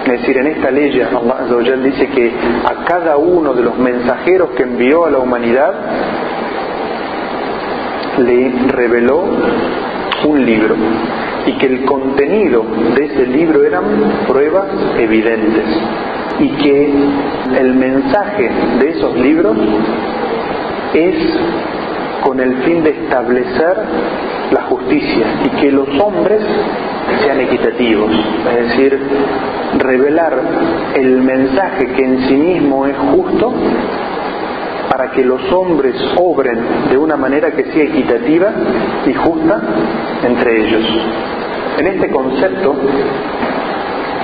Es decir, en esta ley Allah dice que a cada uno de los mensajeros que envió a la humanidad le reveló un libro y que el contenido de ese libro eran pruebas evidentes y que el mensaje de esos libros es con el fin de establecer la justicia y que los hombres sean equitativos, es decir, revelar el mensaje que en sí mismo es justo para que los hombres obren de una manera que sea equitativa y justa entre ellos. En este concepto,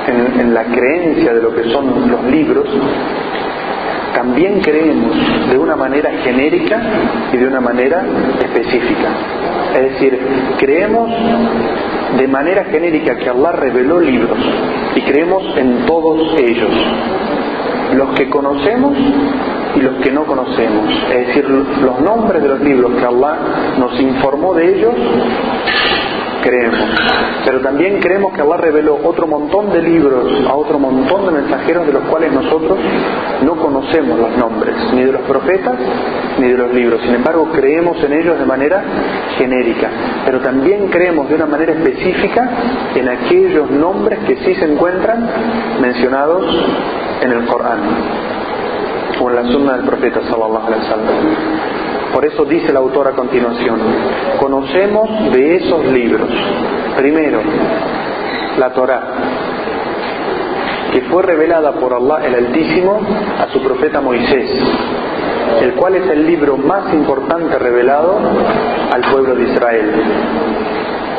en, en la creencia de lo que son los libros, también creemos de una manera genérica y de una manera específica. Es decir, creemos de manera genérica que Allah reveló libros y creemos en todos ellos, los que conocemos y los que no conocemos. Es decir, los nombres de los libros que Allah nos informó de ellos creemos. Pero también creemos que Allah reveló otro montón de libros a otro montón de mensajeros de los cuales nosotros no conocemos los nombres, ni de los profetas ni de los libros. Sin embargo, creemos en ellos de manera genérica. Pero también creemos de una manera específica en aquellos nombres que sí se encuentran mencionados en el Corán o en la sunna del profeta sallallahu alaihi wasallam. Por eso dice el autor a continuación, conocemos de esos libros, primero, la Torá, que fue revelada por Allah el Altísimo a su profeta Moisés, el cual es el libro más importante revelado al pueblo de Israel.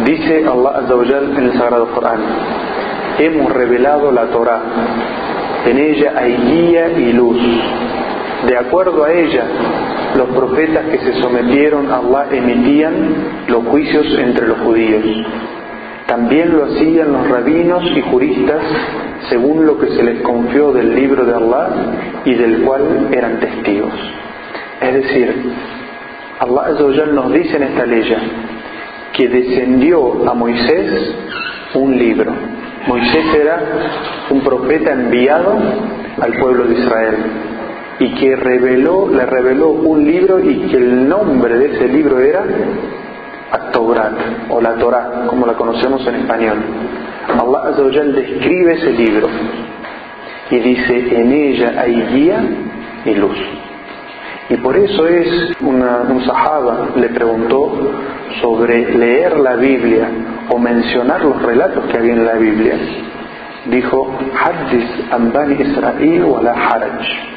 Dice Allah en el Sagrado Corán, hemos revelado la Torá, en ella hay guía y luz. De acuerdo a ella, los profetas que se sometieron a Allah emitían los juicios entre los judíos. También lo hacían los rabinos y juristas según lo que se les confió del libro de Allah y del cual eran testigos. Es decir, Allah nos dice en esta ley que descendió a Moisés un libro. Moisés era un profeta enviado al pueblo de Israel y que reveló, le reveló un libro y que el nombre de ese libro era at o la Torah, como la conocemos en español. Allah Azawajal describe ese libro y dice, en ella hay guía y luz. Y por eso es, un sahaba le preguntó sobre leer la Biblia o mencionar los relatos que había en la Biblia. Dijo, Hadis ambani Israel wa la haraj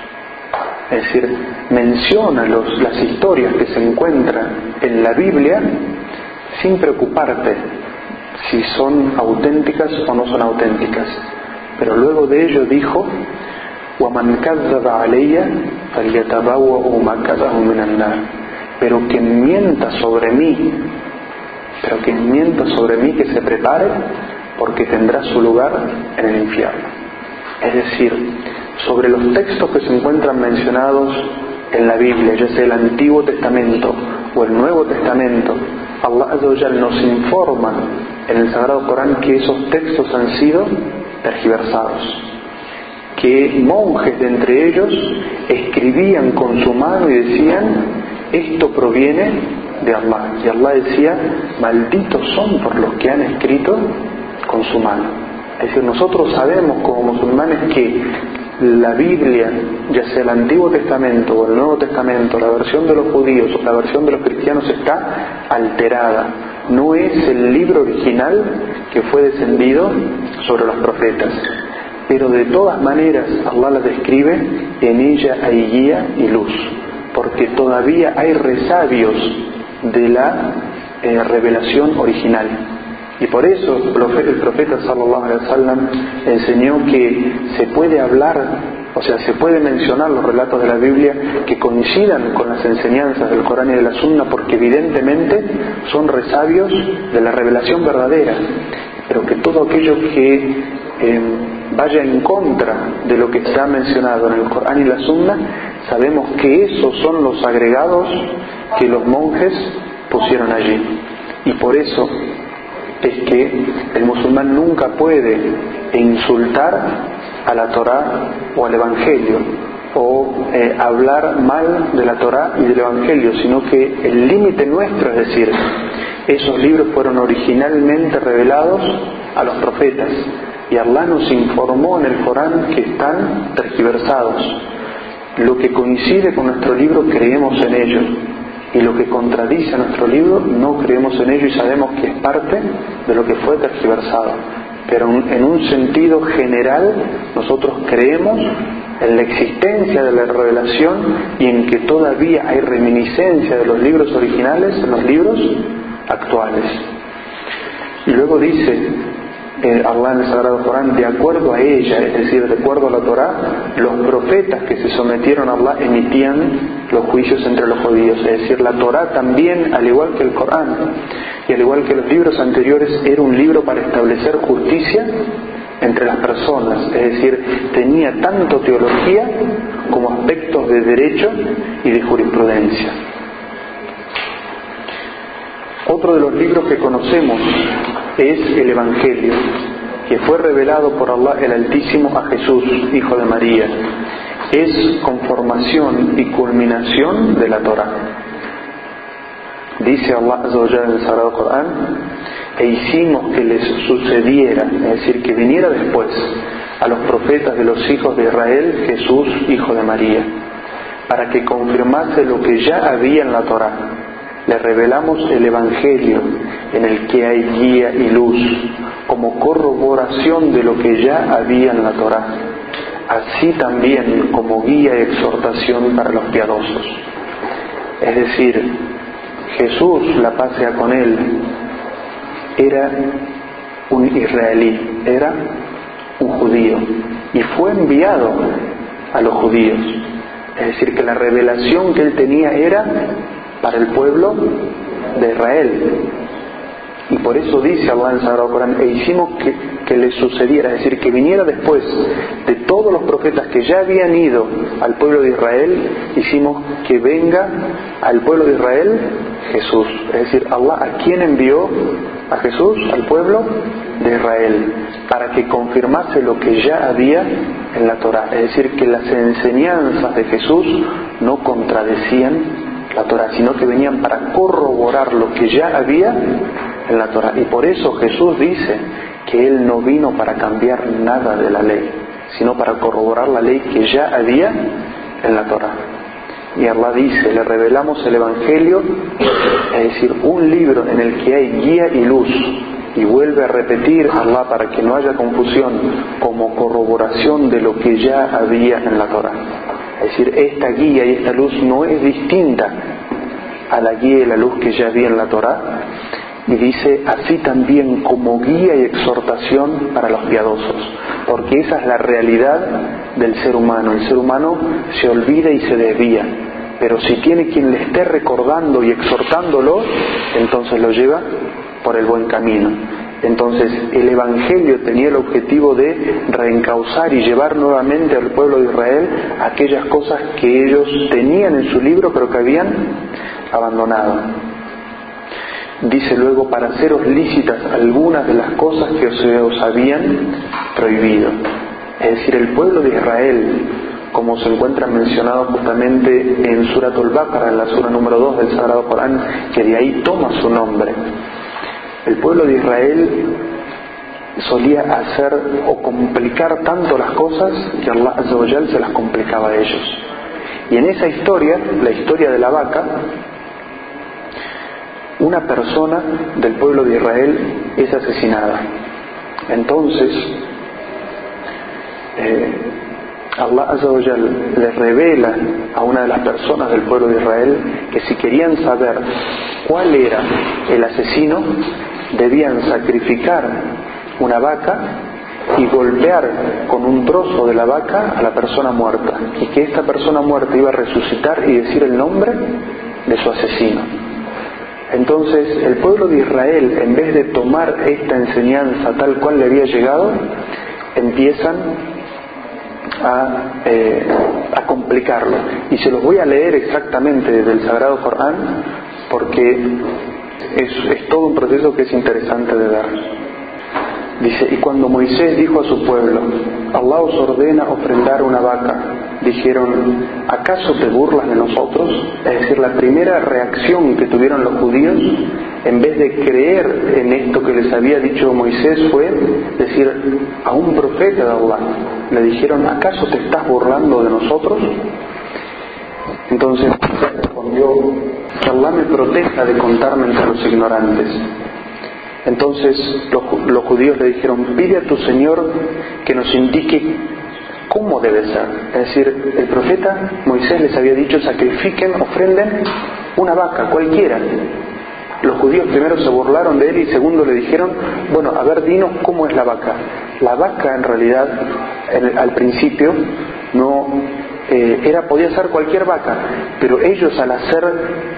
es decir, menciona las historias que se encuentran en la Biblia sin preocuparte si son auténticas o no son auténticas. Pero luego de ello dijo, pero quien mienta sobre mí, pero quien mienta sobre mí que se prepare porque tendrá su lugar en el infierno. Es decir, sobre los textos que se encuentran mencionados en la Biblia, ya sea el Antiguo Testamento o el Nuevo Testamento, Allah nos informa en el Sagrado Corán que esos textos han sido tergiversados, que monjes de entre ellos escribían con su mano y decían, esto proviene de Allah. Y Allah decía, malditos son por los que han escrito con su mano. Es decir, nosotros sabemos como musulmanes que la Biblia, ya sea el Antiguo Testamento o el Nuevo Testamento, la versión de los judíos o la versión de los cristianos está alterada. No es el libro original que fue descendido sobre los profetas. Pero de todas maneras Allah la describe, en ella hay guía y luz, porque todavía hay resabios de la eh, revelación original. Y por eso el profeta sallallahu alaihi wasallam enseñó que se puede hablar, o sea, se puede mencionar los relatos de la Biblia que coincidan con las enseñanzas del Corán y de la Sunna porque evidentemente son resabios de la revelación verdadera, pero que todo aquello que em, vaya en contra de lo que está mencionado en el Corán y la Sunna, sabemos que esos son los agregados que los monjes pusieron allí. Y por eso es que el musulmán nunca puede insultar a la Torá o al Evangelio o eh, hablar mal de la Torá y del Evangelio, sino que el límite nuestro es decir, esos libros fueron originalmente revelados a los profetas y Allah nos informó en el Corán que están tergiversados. Lo que coincide con nuestro libro creemos en ello y lo que contradice a nuestro libro no creemos en ello y sabemos que es parte de lo que fue tergiversado. Pero en un sentido general nosotros creemos en la existencia de la revelación y en que todavía hay reminiscencia de los libros originales en los libros actuales. Y luego dice, eh, Allah en el Sagrado Corán, de acuerdo a ella, es decir, de acuerdo a la Torá, los profetas que se sometieron a Allah emitían los juicios entre los judíos. Es decir, la Torá también, al igual que el Corán y al igual que los libros anteriores, era un libro para establecer justicia entre las personas, es decir, tenía tanto teología como aspectos de derecho y de jurisprudencia. Otro de los libros que conocemos es el Evangelio, que fue revelado por Allah el Altísimo a Jesús, Hijo de María. Es conformación y culminación de la Torah. Dice Allah en el Sagrado Corán, e hicimos que les sucediera, es decir, que viniera después a los profetas de los hijos de Israel Jesús, Hijo de María, para que confirmase lo que ya había en la Torah le revelamos el Evangelio en el que hay guía y luz, como corroboración de lo que ya había en la Torá, así también como guía y exhortación para los piadosos. Es decir, Jesús, la paz con él, era un israelí, era un judío y fue enviado a los judíos. Es decir, que la revelación que él tenía era para el pueblo de Israel. Y por eso dice Allah en el Sagrado Corán, e hicimos que, le sucediera, es decir, que viniera después de todos los profetas que ya habían ido al pueblo de Israel, hicimos que venga al pueblo de Israel Jesús. Es decir, Allah a quién envió a Jesús, al pueblo de Israel, para que confirmase lo que ya había en la Torah. Es decir, que las enseñanzas de Jesús no contradecían la Torah, sino que venían para corroborar lo que ya había en la Torah. Y por eso Jesús dice que Él no vino para cambiar nada de la ley, sino para corroborar la ley que ya había en la Torah. Y Allah dice, le revelamos el Evangelio, es decir, un libro en el que hay guía y luz. Y vuelve a repetir Allah para que no haya confusión como corroboración de lo que ya había en la Torah. Es decir, esta guía y esta luz no es distinta a la guía y la luz que ya había en la Torá. Y dice, así también como guía y exhortación para los piadosos, porque esa es la realidad del ser humano. El ser humano se olvida y se desvía, pero si tiene quien le esté recordando y exhortándolo, entonces lo lleva por el buen camino. Entonces el Evangelio tenía el objetivo de reencauzar y llevar nuevamente al pueblo de Israel aquellas cosas que ellos tenían en su libro pero que habían abandonado. Dice luego, para haceros lícitas algunas de las cosas que os, habían prohibido. Es decir, el pueblo de Israel, como se encuentra mencionado justamente en Suratul Baqarah, en la sura número 2 del Sagrado Corán, que de ahí toma su nombre. El pueblo de Israel solía hacer o complicar tanto las cosas que Allah se las complicaba a ellos. Y en esa historia, la historia de la vaca, una persona del pueblo de Israel es asesinada. Entonces, eh, Allah le revela a una de las personas del pueblo de Israel que si querían saber cuál era el asesino, debían sacrificar una vaca y golpear con un trozo de la vaca a la persona muerta y que esta persona muerta iba a resucitar y decir el nombre de su asesino. Entonces el pueblo de Israel, en vez de tomar esta enseñanza tal cual le había llegado, empiezan a, eh, complicarlo. Y se los voy a leer exactamente desde el Sagrado Corán porque es, es todo un proceso que es interesante de ver. Dice, y cuando Moisés dijo a su pueblo, Allah os ordena ofrendar una vaca, dijeron, ¿acaso te burlas de nosotros? Es decir, la primera reacción que tuvieron los judíos, en vez de creer en esto que les había dicho Moisés, fue decir a un profeta de Allah, le dijeron, ¿acaso te estás burlando de nosotros? Entonces respondió, que Allah me proteja de contarme entre los ignorantes. Entonces los, judíos le dijeron, pide a tu Señor que nos indique cómo debe ser. Es decir, el profeta Moisés les había dicho, sacrifiquen, ofrenden una vaca, cualquiera. Los judíos primero se burlaron de él y segundo le dijeron, bueno, a ver, dinos cómo es la vaca. La vaca en realidad, al principio, no eh, era, podía ser cualquier vaca, pero ellos al hacer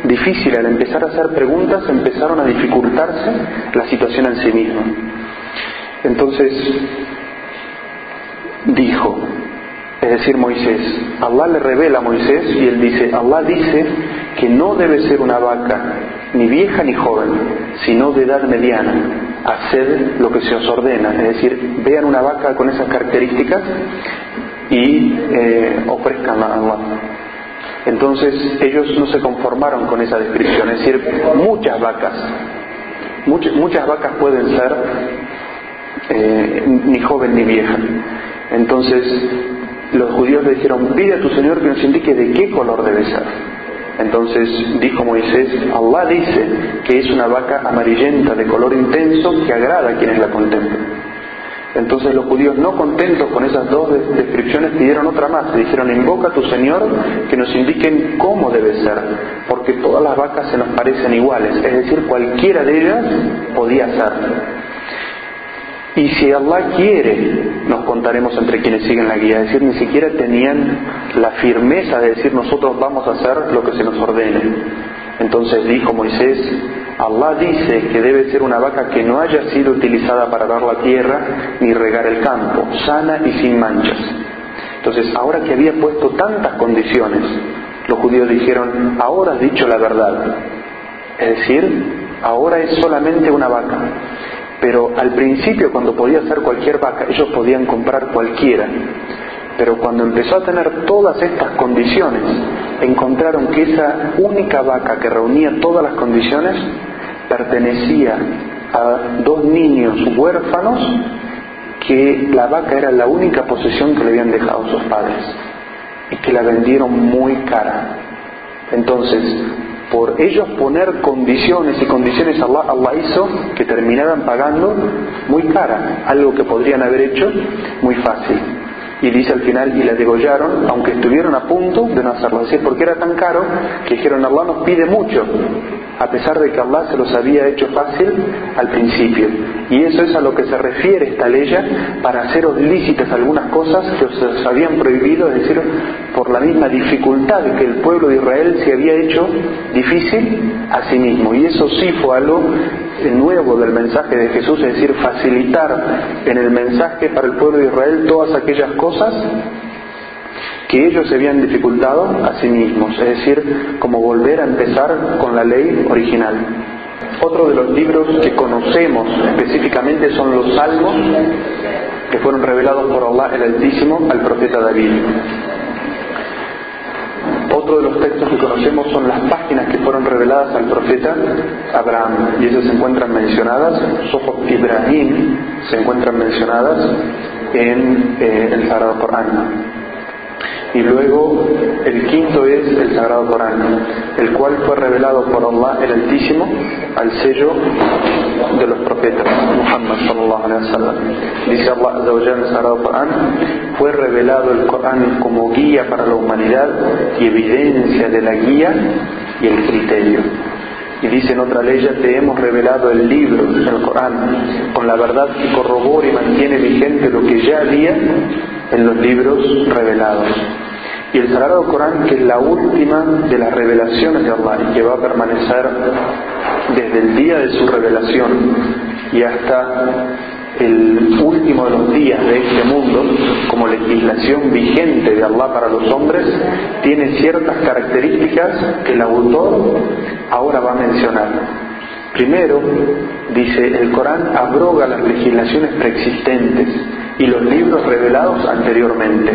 difícil, al empezar a hacer preguntas, empezaron a dificultarse la situación en sí misma. Entonces dijo, es decir, Moisés, Allah le revela a Moisés y él dice, Allah dice que no debe ser una vaca ni vieja ni joven, sino de edad mediana. Haced lo que se os ordena, es decir, vean una vaca con esas características y eh, ofrezcan a Allah. Entonces ellos no se conformaron con esa descripción, es decir, muchas vacas, muchas, muchas vacas pueden ser eh, ni joven ni vieja. Entonces los judíos le dijeron, pide a tu Señor que nos indique de qué color debe ser. Entonces dijo Moisés, Allah dice que es una vaca amarillenta de color intenso que agrada a quienes la contemplan. Entonces los judíos, no contentos con esas dos descripciones, pidieron otra más. Dijeron, invoca a tu Señor que nos indiquen cómo debe ser, porque todas las vacas se nos parecen iguales, es decir, cualquiera de ellas podía ser. Y si Allah quiere, nos contaremos entre quienes siguen la guía. Es decir, ni siquiera tenían la firmeza de decir nosotros vamos a hacer lo que se nos ordene. Entonces dijo Moisés, Allah dice que debe ser una vaca que no haya sido utilizada para dar la tierra ni regar el campo, sana y sin manchas. Entonces, ahora que había puesto tantas condiciones, los judíos dijeron, ahora has dicho la verdad. Es decir, ahora es solamente una vaca. Pero al principio, cuando podía ser cualquier vaca, ellos podían comprar cualquiera. Pero cuando empezó a tener todas estas condiciones, encontraron que esa única vaca que reunía todas las condiciones pertenecía a dos niños huérfanos que la vaca era la única posesión que le habían dejado sus padres y que la vendieron muy cara. Entonces, por ellos poner condiciones y condiciones Allah, Allah hizo que terminaran pagando muy cara, algo que podrían haber hecho muy fácil. Y dice al final, y la degollaron, aunque estuvieron a punto de no hacerlo. Es decir, porque era tan caro que dijeron, Allah nos pide mucho, a pesar de que Allah se los había hecho fácil al principio. Y eso es a lo que se refiere esta ley para haceros lícitas algunas cosas que os habían prohibido, es decir, por la misma dificultad que el pueblo de Israel se había hecho difícil a sí mismo. Y eso sí fue algo nuevo del mensaje de Jesús, es decir, facilitar en el mensaje para el pueblo de Israel todas aquellas cosas que ellos se habían dificultado a sí mismos, es decir, como volver a empezar con la ley original. Otro de los libros que conocemos específicamente son los Salmos, que fueron revelados por Allah el Altísimo al profeta David. Otro de los textos que conocemos son las páginas que fueron reveladas al profeta Abraham, y esas se encuentran mencionadas, Sohot Ibrahim se encuentran mencionadas en eh, el Sagrado Corán. Y luego el quinto es el Sagrado Corán, el cual fue revelado por Allah el Altísimo al sello de los profetas, Muhammad sallallahu alaihi wasallam. Dice Allah en el Sagrado Corán, fue revelado el Corán como guía para la humanidad y evidencia de la guía y el criterio. Y dice en otra ley, te hemos revelado el libro, el Corán, con la verdad que corrobora y mantiene vigente lo que ya había en los libros revelados. Y el Sagrado Corán, que es la última de las revelaciones de Allah y que va a permanecer desde el día de su revelación y hasta el último de los días de este mundo, como legislación vigente de Allah para los hombres, tiene ciertas características que el autor ahora va a mencionar. Primero, dice, el Corán abroga las legislaciones preexistentes y los libros revelados anteriormente,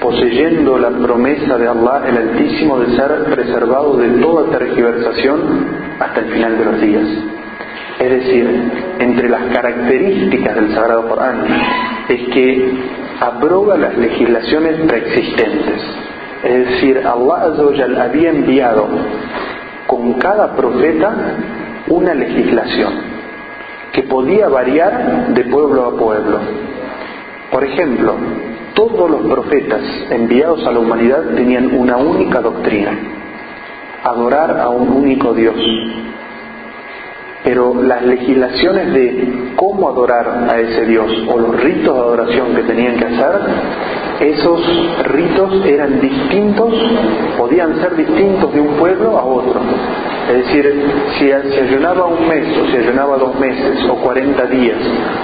poseyendo la promesa de Allah el Altísimo de ser preservado de toda tergiversación hasta el final de los días. Es decir, entre las características del Sagrado Corán es que abroga las legislaciones preexistentes. Es decir, Allah había enviado con cada profeta una legislación que podía variar de pueblo a pueblo. Por ejemplo, todos los profetas enviados a la humanidad tenían una única doctrina, adorar a un único Dios. Pero las legislaciones de cómo adorar a ese Dios o los ritos de adoración que tenían que hacer, esos ritos eran distintos, podían ser distintos de un pueblo a otro. Es decir, si se ayunaba un mes, o si ayunaba dos meses, o cuarenta días,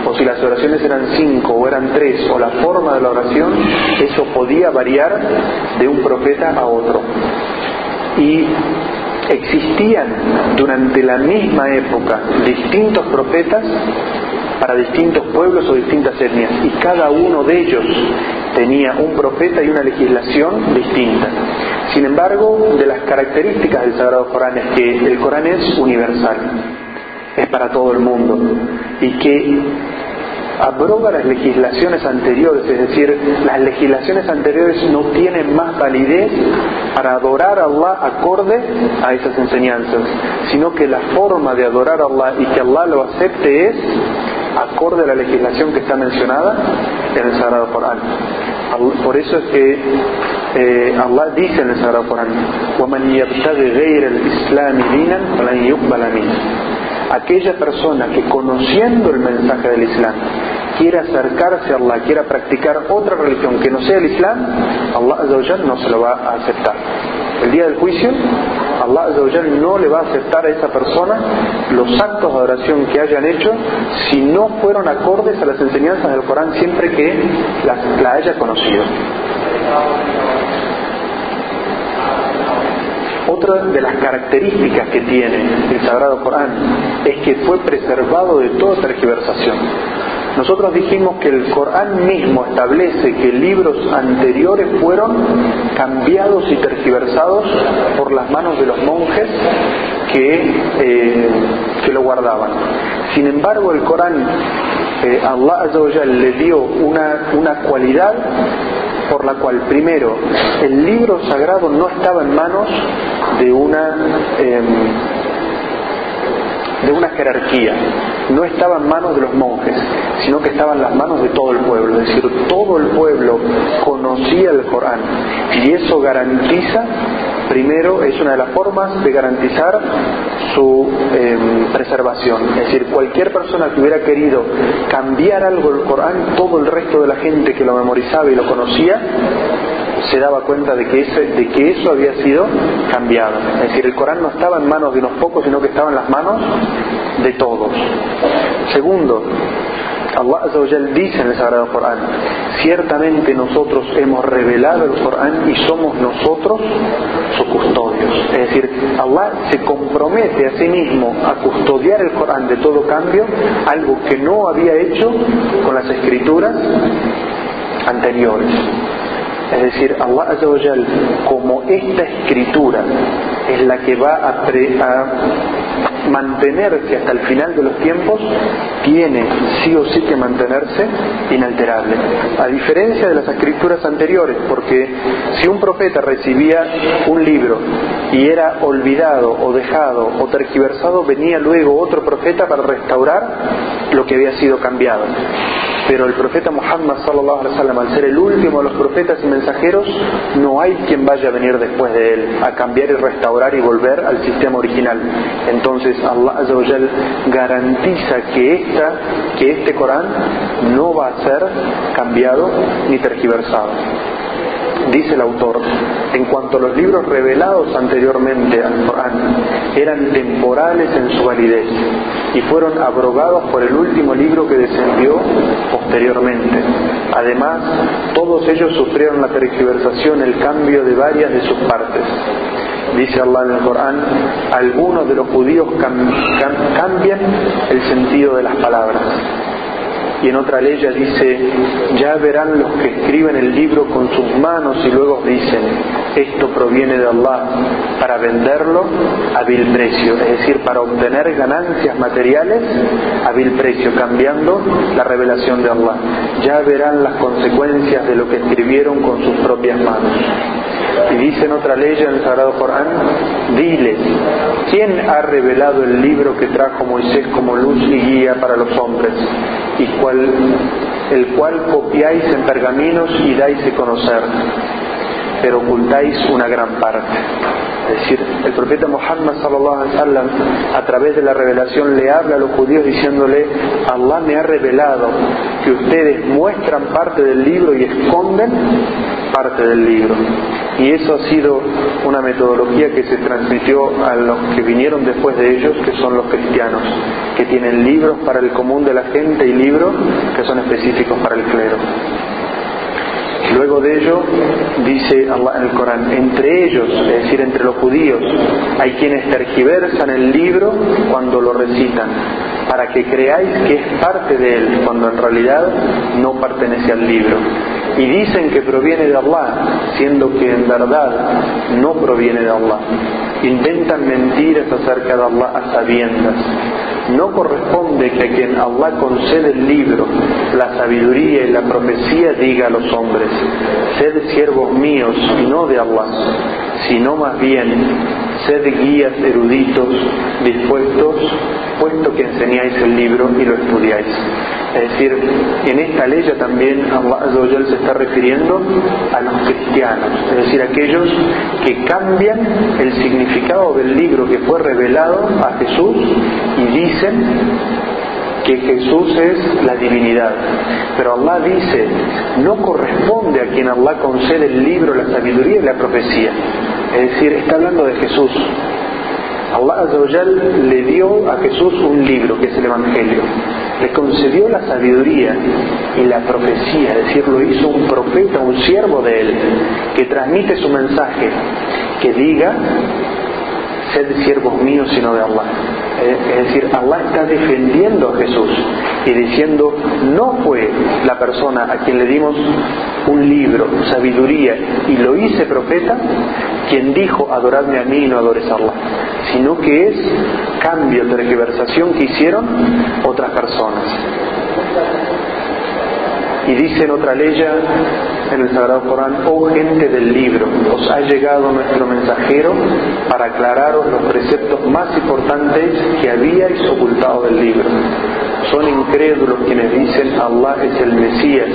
o si las oraciones eran cinco, o eran tres, o la forma de la oración, eso podía variar de un profeta a otro. Y existían durante la misma época distintos profetas para distintos pueblos o distintas etnias y cada uno de ellos tenía un profeta y una legislación distinta. Sin embargo, de las características del Sagrado Corán es que el Corán es universal, es para todo el mundo y que abroga las legislaciones anteriores, es decir, las legislaciones anteriores no tienen más validez para adorar a Allah acorde a esas enseñanzas, sino que la forma de adorar a Allah y que Allah lo acepte es acorde a la legislación que está mencionada en el Sagrado Corán. Por eso es que eh, Allah dice en el Sagrado Corán, Aquella persona que conociendo el mensaje del Islam quiera acercarse a Allah, quiera practicar otra religión que no sea el Islam, Allah no se lo va a aceptar. El día del juicio, Allah no le va a aceptar a esa persona los actos de adoración que hayan hecho si no fueron acordes a las enseñanzas del Corán siempre que la haya conocido. Otra de las características que tiene el Sagrado Corán es que fue preservado de toda tergiversación. Nosotros dijimos que el Corán mismo establece que libros anteriores fueron cambiados y tergiversados por las manos de los monjes que, eh, que lo guardaban. Sin embargo, el Corán, eh, Allah le dio una, una cualidad por la cual, primero, el libro sagrado no estaba en manos de una em, de una jerarquía. No estaba en manos de los monjes, sino que estaba en las manos de todo el pueblo. Es decir, todo el pueblo conocía el Corán. Y eso garantiza, primero, es una de las formas de garantizar su em, preservación. Es decir, cualquier persona que hubiera querido cambiar algo del Corán, todo el resto de la gente que lo memorizaba y lo conocía, se daba cuenta de que, de que eso había sido cambiado. Es decir, el Corán no estaba en manos de unos pocos, sino que estaba en las manos de todos. Segundo, Allah dice en el Sagrado Corán, ciertamente nosotros hemos revelado el Corán y somos nosotros sus custodios. Es decir, Allah se compromete a sí mismo a custodiar el Corán de todo cambio, algo que no había hecho con las escrituras anteriores. Es decir, Allah Azawajal, como esta escritura es la que va a, mantenerse hasta el final de los tiempos, tiene sí o sí que mantenerse inalterable. A diferencia de las escrituras anteriores, porque si un profeta recibía un libro y era olvidado o dejado o tergiversado, venía luego otro profeta para restaurar lo que había sido cambiado. Pero el profeta Muhammad sallallahu alaihi wasallam, al ser el último de los profetas mensajeros, no hay quien vaya a venir después de él a cambiar y restaurar y volver al sistema original. Entonces Allah Azza garantiza que esta, que este Corán no va a ser cambiado ni tergiversado dice el autor, en cuanto a los libros revelados anteriormente al Corán, eran temporales en su validez y fueron abrogados por el último libro que descendió posteriormente. Además, todos ellos sufrieron la tergiversación, el cambio de varias de sus partes. Dice Allah en el Corán, algunos de los judíos cambian el sentido de las palabras y en otra ley dice, ya verán los que escriben el libro con sus manos y luego dicen, esto proviene de Allah, para venderlo a vil precio, es decir, para obtener ganancias materiales a vil precio, cambiando la revelación de Allah. Ya verán las consecuencias de lo que escribieron con sus propias manos. Y dice otra ley en el Sagrado Corán, diles, ¿quién ha revelado el libro que trajo Moisés como luz y guía para los hombres? Y el cual copiáis en pergaminos y dais a conocer, pero ocultáis una gran parte. Es decir, el profeta Muhammad sallallahu alaihi a través de la revelación le habla a los judíos diciéndole, Allah me ha revelado que ustedes muestran parte del libro y esconden parte del libro. Y eso ha sido una metodología que se transmitió a los que vinieron después de ellos, que son los cristianos, que tienen libros para el común de la gente y libros que son específicos para el clero. Luego de ello, dice Allah en el Corán, entre ellos, es decir, entre los judíos, hay quienes tergiversan el libro cuando lo recitan, para que creáis que es parte de él, cuando en realidad no pertenece al libro. Y dicen que proviene de Allah, siendo que en verdad no proviene de Allah. Inventan mentiras acerca de Allah a sabiendas no corresponde que quien Allah concede el libro, la sabiduría y la profecía diga a los hombres, sed siervos míos y no de Allah, sino más bien sed guías eruditos, dispuestos, puesto que enseñáis el libro y lo estudiáis. Es decir, en esta ley también Allah se está refiriendo a los cristianos, es decir, aquellos que cambian el significado del libro que fue revelado a Jesús y dicen que Jesús es la divinidad. Pero Allah dice, no corresponde a quien Allah concede el libro, la sabiduría y la profecía. Es decir, está hablando de Jesús. Allah le dio a Jesús un libro que es el Evangelio. Le concedió la sabiduría y la profecía, es decir, lo hizo un profeta, un siervo de él, que transmite su mensaje, que diga, sed siervos míos sino de Allah. Es decir, Allah está defendiendo a Jesús y diciendo, no fue la persona a quien le dimos un libro, sabiduría, y lo hice profeta, quien dijo, adoradme a mí y no adores a Allah, sino que es cambio, tergiversación que hicieron otras personas. Y dice en otra ley en el Sagrado Corán, oh gente del libro, os ha llegado nuestro mensajero para aclararos los preceptos más importantes que habíais ocultado del libro. Son incrédulos quienes dicen Allah es el Mesías,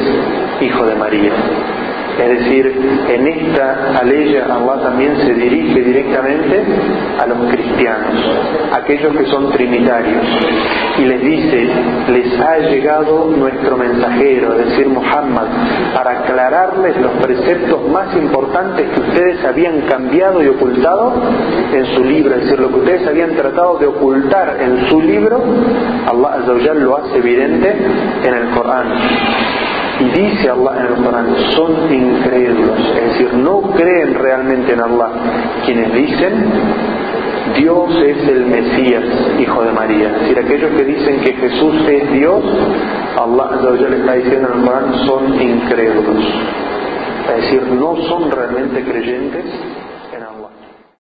hijo de María. Es decir, en esta aleya Allah también se dirige directamente a los cristianos, aquellos que son trinitarios, y les dice, les ha llegado nuestro mensajero, es decir, Muhammad, para aclararles los preceptos más importantes que ustedes habían cambiado y ocultado en su libro, es decir, lo que ustedes habían tratado de ocultar en su libro, Allah lo hace evidente en el Corán. Y dice Allah en el Corán, son incrédulos, es decir, no creen realmente en Allah. Quienes dicen, Dios es el Mesías, hijo de María. Es decir, aquellos que dicen que Jesús es Dios, Allah le está diciendo en el Corán, son incrédulos. Es decir, no son realmente creyentes